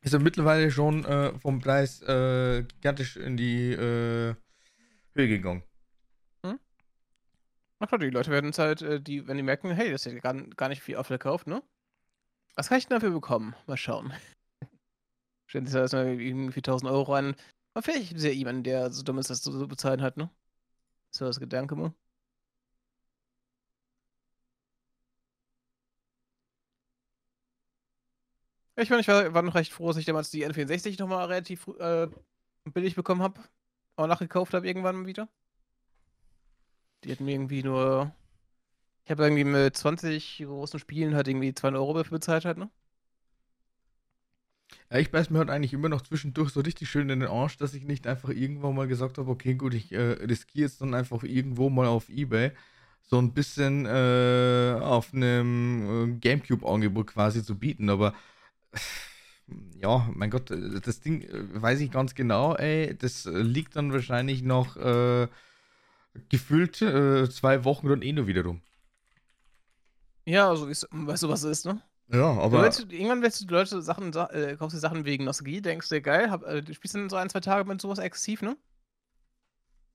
ist ja mittlerweile schon äh, vom Preis äh, gigantisch in die äh, Höhe gegangen. Hm? Na klar, die Leute werden es halt, die, wenn die merken, hey, das ist ja gar, gar nicht viel aufgekauft, ne? Was kann ich denn dafür bekommen? Mal schauen. Stellen sich da erstmal irgendwie 1000 Euro rein. Aber vielleicht ist ja jemand, der so dumm ist, das zu bezahlen hat, ne? So das Gedanke mal. Ich meine, ich war, war, noch recht froh, dass ich damals die N64 nochmal relativ äh, billig bekommen habe. Auch nachgekauft habe irgendwann wieder. Die hatten irgendwie nur. Ich habe irgendwie mit 20 großen Spielen halt irgendwie 2 Euro dafür bezahlt halt, ne? Ja, ich beiß mir halt eigentlich immer noch zwischendurch so richtig schön in den Arsch, dass ich nicht einfach irgendwann mal gesagt habe, okay, gut, ich äh, riskiere jetzt dann einfach irgendwo mal auf Ebay so ein bisschen äh, auf einem äh, Gamecube-Angebot quasi zu bieten. Aber ja, mein Gott, das Ding äh, weiß ich ganz genau, ey, das liegt dann wahrscheinlich noch äh, gefühlt äh, zwei Wochen dann eh nur wieder rum. Ja, also weißt du, was es ist, ne? Ja, aber. Willst, irgendwann willst du die Leute Sachen, äh, kaufst du Sachen wegen Nostalgie, denkst du, geil, hab, äh, du spielst dann so ein, zwei Tage mit sowas exzessiv, ne?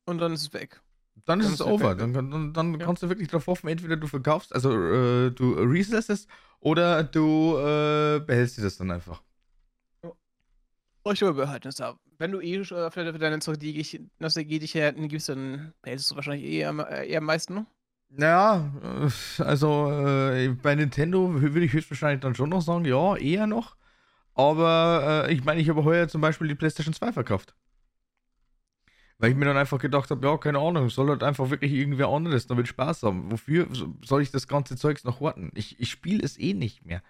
Und dann ist es weg. Dann ist dann es ist over. Dann, dann, dann ja. kannst du wirklich drauf hoffen, entweder du verkaufst, also äh, du resellst es oder du äh, behältst dir das dann einfach. Oh, ich glaube, behalten es da. Wenn du eh für, für deine Nostalgie dich herhalten gibst, dann behältst du wahrscheinlich eher, äh, eher am meisten, ne? Naja, äh, also äh, bei Nintendo würde ich höchstwahrscheinlich dann schon noch sagen, ja, eher noch. Aber äh, ich meine, ich habe heuer zum Beispiel die PlayStation 2 verkauft. Weil ich mir dann einfach gedacht habe, ja, keine Ahnung, soll halt einfach wirklich irgendwer anderes damit Spaß haben. Wofür soll ich das ganze Zeugs noch warten? Ich, ich spiele es eh nicht mehr.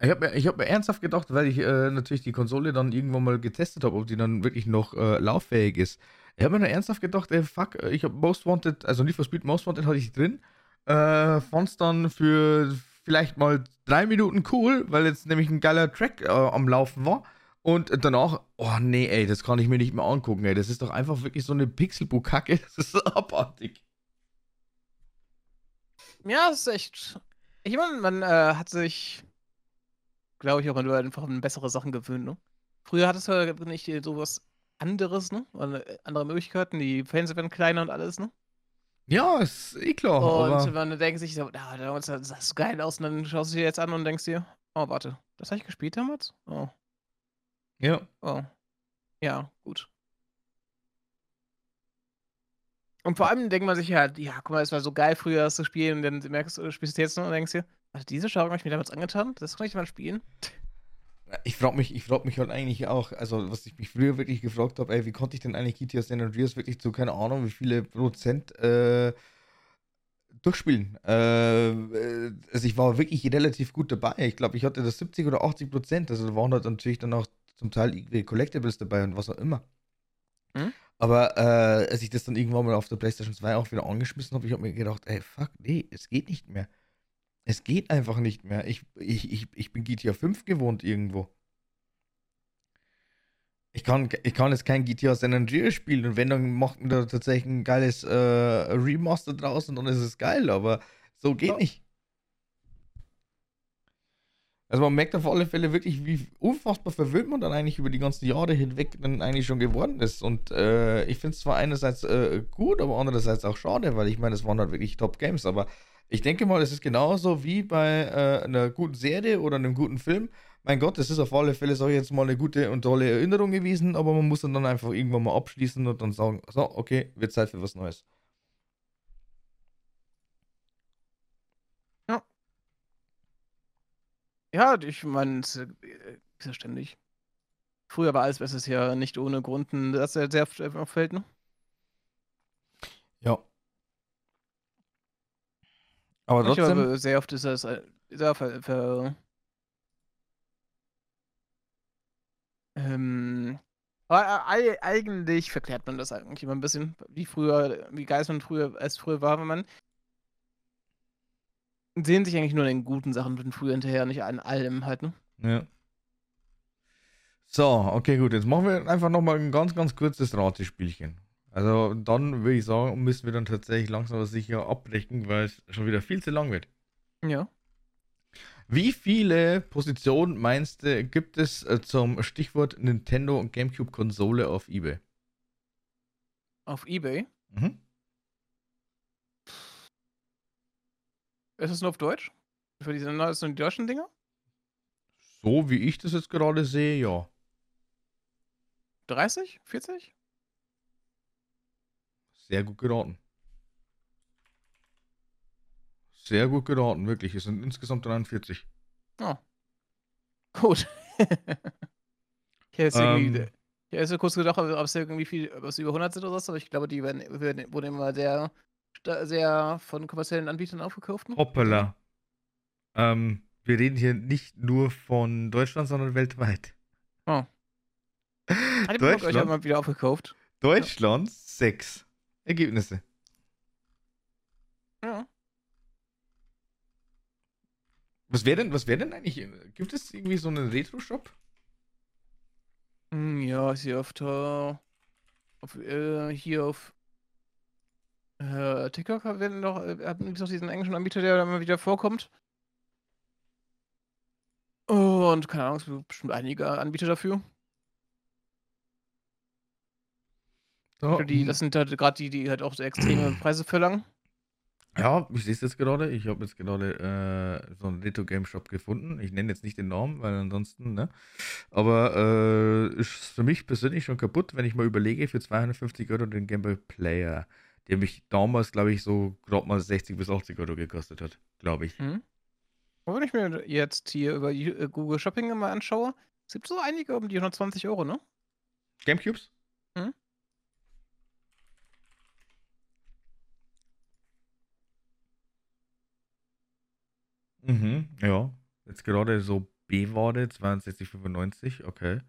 Ich habe mir, hab mir ernsthaft gedacht, weil ich äh, natürlich die Konsole dann irgendwann mal getestet habe, ob die dann wirklich noch äh, lauffähig ist. Ich habe mir nur ernsthaft gedacht, ey, fuck, ich habe Most Wanted, also nicht for Speed, Most Wanted hatte ich drin. Äh, fand's dann für vielleicht mal drei Minuten cool, weil jetzt nämlich ein geiler Track äh, am Laufen war. Und danach, oh nee, ey, das kann ich mir nicht mehr angucken, ey. Das ist doch einfach wirklich so eine Pixelbook-Kacke. Das ist so abartig. Ja, das ist echt. Ich meine, man äh, hat sich, glaube ich, auch einfach an bessere Sachen gewöhnt, ne? Früher hattest du nicht sowas anderes, ne? Äh, andere Möglichkeiten, die Fenster werden kleiner und alles, ne? Ja, ist eh klar. Und aber... man denkt sich so, ah, das sah so geil aus und dann schaust du dir jetzt an und denkst dir, oh, warte, das habe ich gespielt damals? Oh. Ja. Oh. Ja, gut. Und vor allem denkt man sich halt, ja, guck mal, es war so geil früher das zu spielen und dann merkst du, spielst du jetzt noch und denkst dir, warte, diese Schau habe ich mir damals angetan, das kann ich mal spielen. Ich frage mich, frag mich halt eigentlich auch, also was ich mich früher wirklich gefragt habe, ey, wie konnte ich denn eigentlich GTA San Andreas wirklich zu, keine Ahnung, wie viele Prozent äh, durchspielen? Äh, äh also ich war wirklich relativ gut dabei. Ich glaube, ich hatte das 70 oder 80 Prozent. Also da waren halt natürlich dann auch zum Teil irgendwie Collectibles dabei und was auch immer. Hm? Aber äh, als ich das dann irgendwann mal auf der PlayStation 2 auch wieder angeschmissen habe, ich habe mir gedacht, ey, fuck, nee, es geht nicht mehr. Es geht einfach nicht mehr. Ich, ich, ich, ich bin GTA 5 gewohnt irgendwo. Ich kann, ich kann jetzt kein GTA San Andreas spielen und wenn, dann macht man da tatsächlich ein geiles äh, Remaster draußen und dann ist es geil, aber so geht ja. nicht. Also man merkt auf alle Fälle wirklich, wie unfassbar verwöhnt man dann eigentlich über die ganzen Jahre hinweg dann eigentlich schon geworden ist. Und äh, ich finde es zwar einerseits äh, gut, aber andererseits auch schade, weil ich meine, es waren halt wirklich Top-Games. Aber ich denke mal, es ist genauso wie bei äh, einer guten Serie oder einem guten Film. Mein Gott, das ist auf alle Fälle, sage ich jetzt mal, eine gute und tolle Erinnerung gewesen, aber man muss dann, dann einfach irgendwann mal abschließen und dann sagen, so, okay, wird Zeit für was Neues. Ja, ich meine, es äh, ist ja ständig. Früher war alles besser, ja nicht ohne Grund dass er sehr auffällt, ne? Ja. Aber trotzdem. Ich glaube, sehr oft ist das äh, sehr ver, ver ähm, aber eigentlich verklärt man das eigentlich immer ein bisschen, wie früher, wie geil man früher, es früher war, wenn man sehen sich eigentlich nur in den guten Sachen von früher hinterher, nicht an allem halt, ne? Ja. So, okay, gut. Jetzt machen wir einfach nochmal ein ganz, ganz kurzes Ratespielchen. Also dann würde ich sagen, müssen wir dann tatsächlich langsam aber sicher abbrechen, weil es schon wieder viel zu lang wird. Ja. Wie viele Positionen meinst du, gibt es äh, zum Stichwort Nintendo und GameCube Konsole auf eBay? Auf eBay? Mhm. Ist es nur auf Deutsch? Für diese das sind die deutschen Dinger? So wie ich das jetzt gerade sehe, ja. 30? 40? Sehr gut geraten. Sehr gut geraten, wirklich. Es sind insgesamt 43. Oh. Gut. ich hätte irgendwie. Ähm, ich hätte kurz gedacht, ob es irgendwie viel, ob es über 100 sind oder so, aber ich glaube, die werden, werden, wurden immer sehr sehr von kommerziellen Anbietern aufgekauft? Hoppala. Ähm, wir reden hier nicht nur von Deutschland, sondern weltweit. Oh. Hat die euch ja mal wieder aufgekauft? Deutschland, ja. sechs Ergebnisse. Ja. Was wäre denn, was wäre denn eigentlich, gibt es irgendwie so einen Retro-Shop? Hm, ja, ist auf, der, auf äh, hier auf äh, TikTok haben noch, äh, haben noch diesen englischen Anbieter, der immer wieder vorkommt. Und keine Ahnung, es gibt bestimmt einige Anbieter dafür. Oh, die, das sind halt gerade die, die halt auch so extreme Preise verlangen. Ja, ich sehe es jetzt gerade. Ich habe jetzt gerade äh, so einen Retro-Game-Shop gefunden. Ich nenne jetzt nicht den Namen, weil ansonsten, ne? Aber äh, ist für mich persönlich schon kaputt, wenn ich mal überlege, für 250 Euro den Game Boy Player der mich damals, glaube ich, so gerade mal 60 bis 80 Euro gekostet hat, glaube ich. Hm. Und wenn ich mir jetzt hier über äh, Google Shopping mal anschaue, es gibt so einige um die 120 Euro, ne? Gamecubes? Hm? Mhm, ja. Jetzt gerade so B-Ware, 62,95, okay.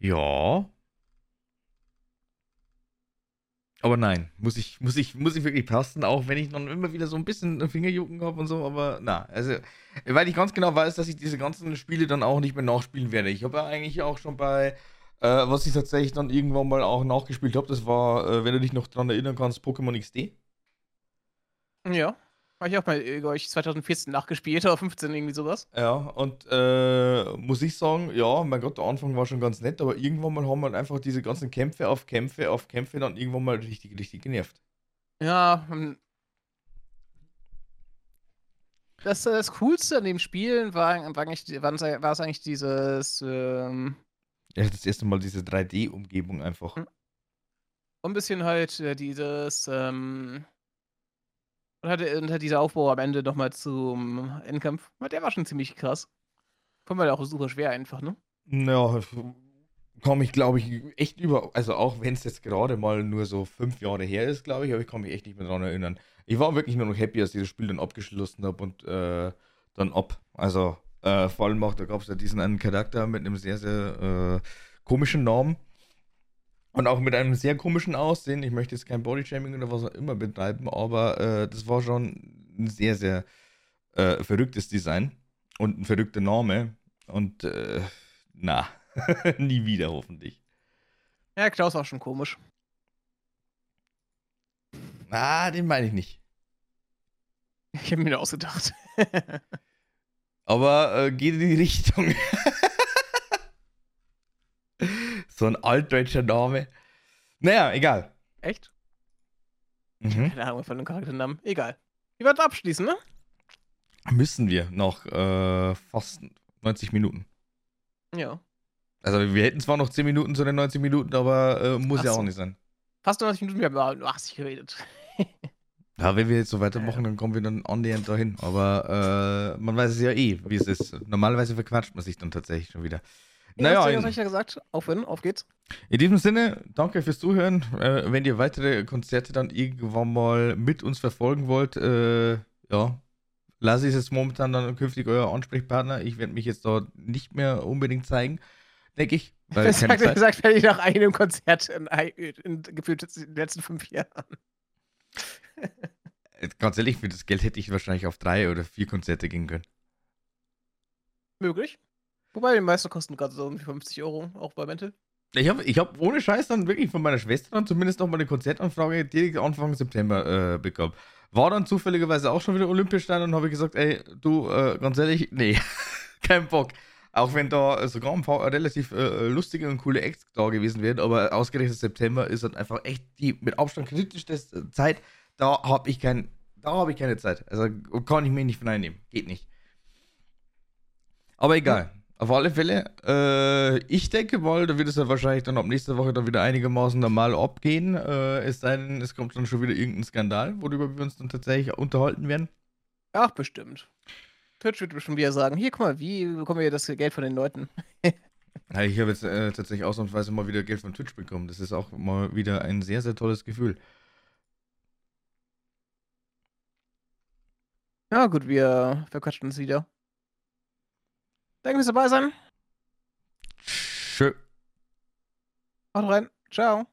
Ja. Aber nein, muss ich, muss ich, muss ich wirklich passen, auch wenn ich noch immer wieder so ein bisschen Fingerjucken habe und so, aber na, also, weil ich ganz genau weiß, dass ich diese ganzen Spiele dann auch nicht mehr nachspielen werde. Ich habe ja eigentlich auch schon bei, äh, was ich tatsächlich dann irgendwann mal auch nachgespielt habe, das war, äh, wenn du dich noch dran erinnern kannst, Pokémon XD. Ja. Habe ich auch mal äh, euch 2014 nachgespielt oder 15 irgendwie sowas. Ja, und äh, muss ich sagen, ja, mein Gott, der Anfang war schon ganz nett, aber irgendwann mal haben wir einfach diese ganzen Kämpfe auf Kämpfe auf Kämpfe dann irgendwann mal richtig, richtig genervt. Ja, das, das Coolste an dem Spielen war, war, eigentlich, war es eigentlich dieses. Ähm, ja, das erste Mal diese 3D-Umgebung einfach. Hm. Und ein bisschen halt äh, dieses, ähm und hatte und halt dieser Aufbau am Ende nochmal zum Endkampf, der war schon ziemlich krass. Fand man auch super schwer einfach, ne? Ja, komme ich, glaube ich, echt über. Also, auch wenn es jetzt gerade mal nur so fünf Jahre her ist, glaube ich, aber ich kann mich echt nicht mehr daran erinnern. Ich war wirklich nur noch happy, als ich das Spiel dann abgeschlossen habe und äh, dann ab. Also, äh, vor allem auch, da gab es ja diesen einen Charakter mit einem sehr, sehr äh, komischen Namen. Und auch mit einem sehr komischen Aussehen. Ich möchte jetzt kein Bodyshaming oder was auch immer betreiben, aber äh, das war schon ein sehr, sehr äh, verrücktes Design und ein verrückter Name. Und äh, na, nie wieder hoffentlich. Ja, Klaus war schon komisch. Ah, den meine ich nicht. Ich habe mir ausgedacht. aber äh, geht in die Richtung. so ein altdeutscher Name. Naja, egal. Echt? Mhm. Keine Ahnung von dem Charakternamen. Egal. Wir werden abschließen, ne? Müssen wir noch äh, fast 90 Minuten. Ja. Also wir hätten zwar noch 10 Minuten zu den 90 Minuten, aber äh, muss Ach ja so. auch nicht sein. Fast 90 Minuten, wir haben über 80 geredet. Ja, wenn wir jetzt so weitermachen, dann kommen wir dann annähernd dahin. Aber äh, man weiß es ja eh, wie es ist. Normalerweise verquatscht man sich dann tatsächlich schon wieder. Naja, was hab in, ich ja gesagt? Aufhören, auf geht's. in diesem Sinne, danke fürs Zuhören. Äh, wenn ihr weitere Konzerte dann irgendwann mal mit uns verfolgen wollt, äh, ja, Lassi ist jetzt momentan dann künftig euer Ansprechpartner. Ich werde mich jetzt dort nicht mehr unbedingt zeigen, denke ich. Weil keine sagt, Zeit. sagt, wenn ich nach einem Konzert in, ein- in gefühlt den letzten fünf Jahren. Äh, Ganz ehrlich, für das Geld hätte ich wahrscheinlich auf drei oder vier Konzerte gehen können. Möglich. Wobei die meisten kosten gerade so um die 50 Euro, auch bei Mental. Ich habe ich hab ohne Scheiß dann wirklich von meiner Schwester dann zumindest noch mal eine Konzertanfrage direkt Anfang September äh, bekommen. War dann zufälligerweise auch schon wieder Olympiastein und habe gesagt, ey, du, äh, ganz ehrlich, nee, kein Bock. Auch wenn da äh, sogar ein paar relativ äh, lustige und coole Acts da gewesen wären, aber ausgerechnet September ist halt einfach echt die mit Abstand kritischste Zeit. Da habe ich kein, da habe ich keine Zeit. Also kann ich mir nicht von einnehmen. Geht nicht. Aber egal. Auf alle Fälle, äh, ich denke mal, da wird es ja wahrscheinlich dann ab nächster Woche dann wieder einigermaßen normal abgehen. Äh, es sei denn, es kommt dann schon wieder irgendein Skandal, worüber wir uns dann tatsächlich unterhalten werden. Ach, bestimmt. Twitch wird bestimmt wieder sagen: Hier, guck mal, wie bekommen wir das Geld von den Leuten? Ja, ich habe jetzt äh, tatsächlich ausnahmsweise mal wieder Geld von Twitch bekommen. Das ist auch mal wieder ein sehr, sehr tolles Gefühl. Ja, gut, wir verquatschen uns wieder. Danke fürs dabei sein. Tschö. Haut rein. Ciao.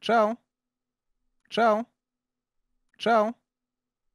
Ciao. Ciao. Ciao.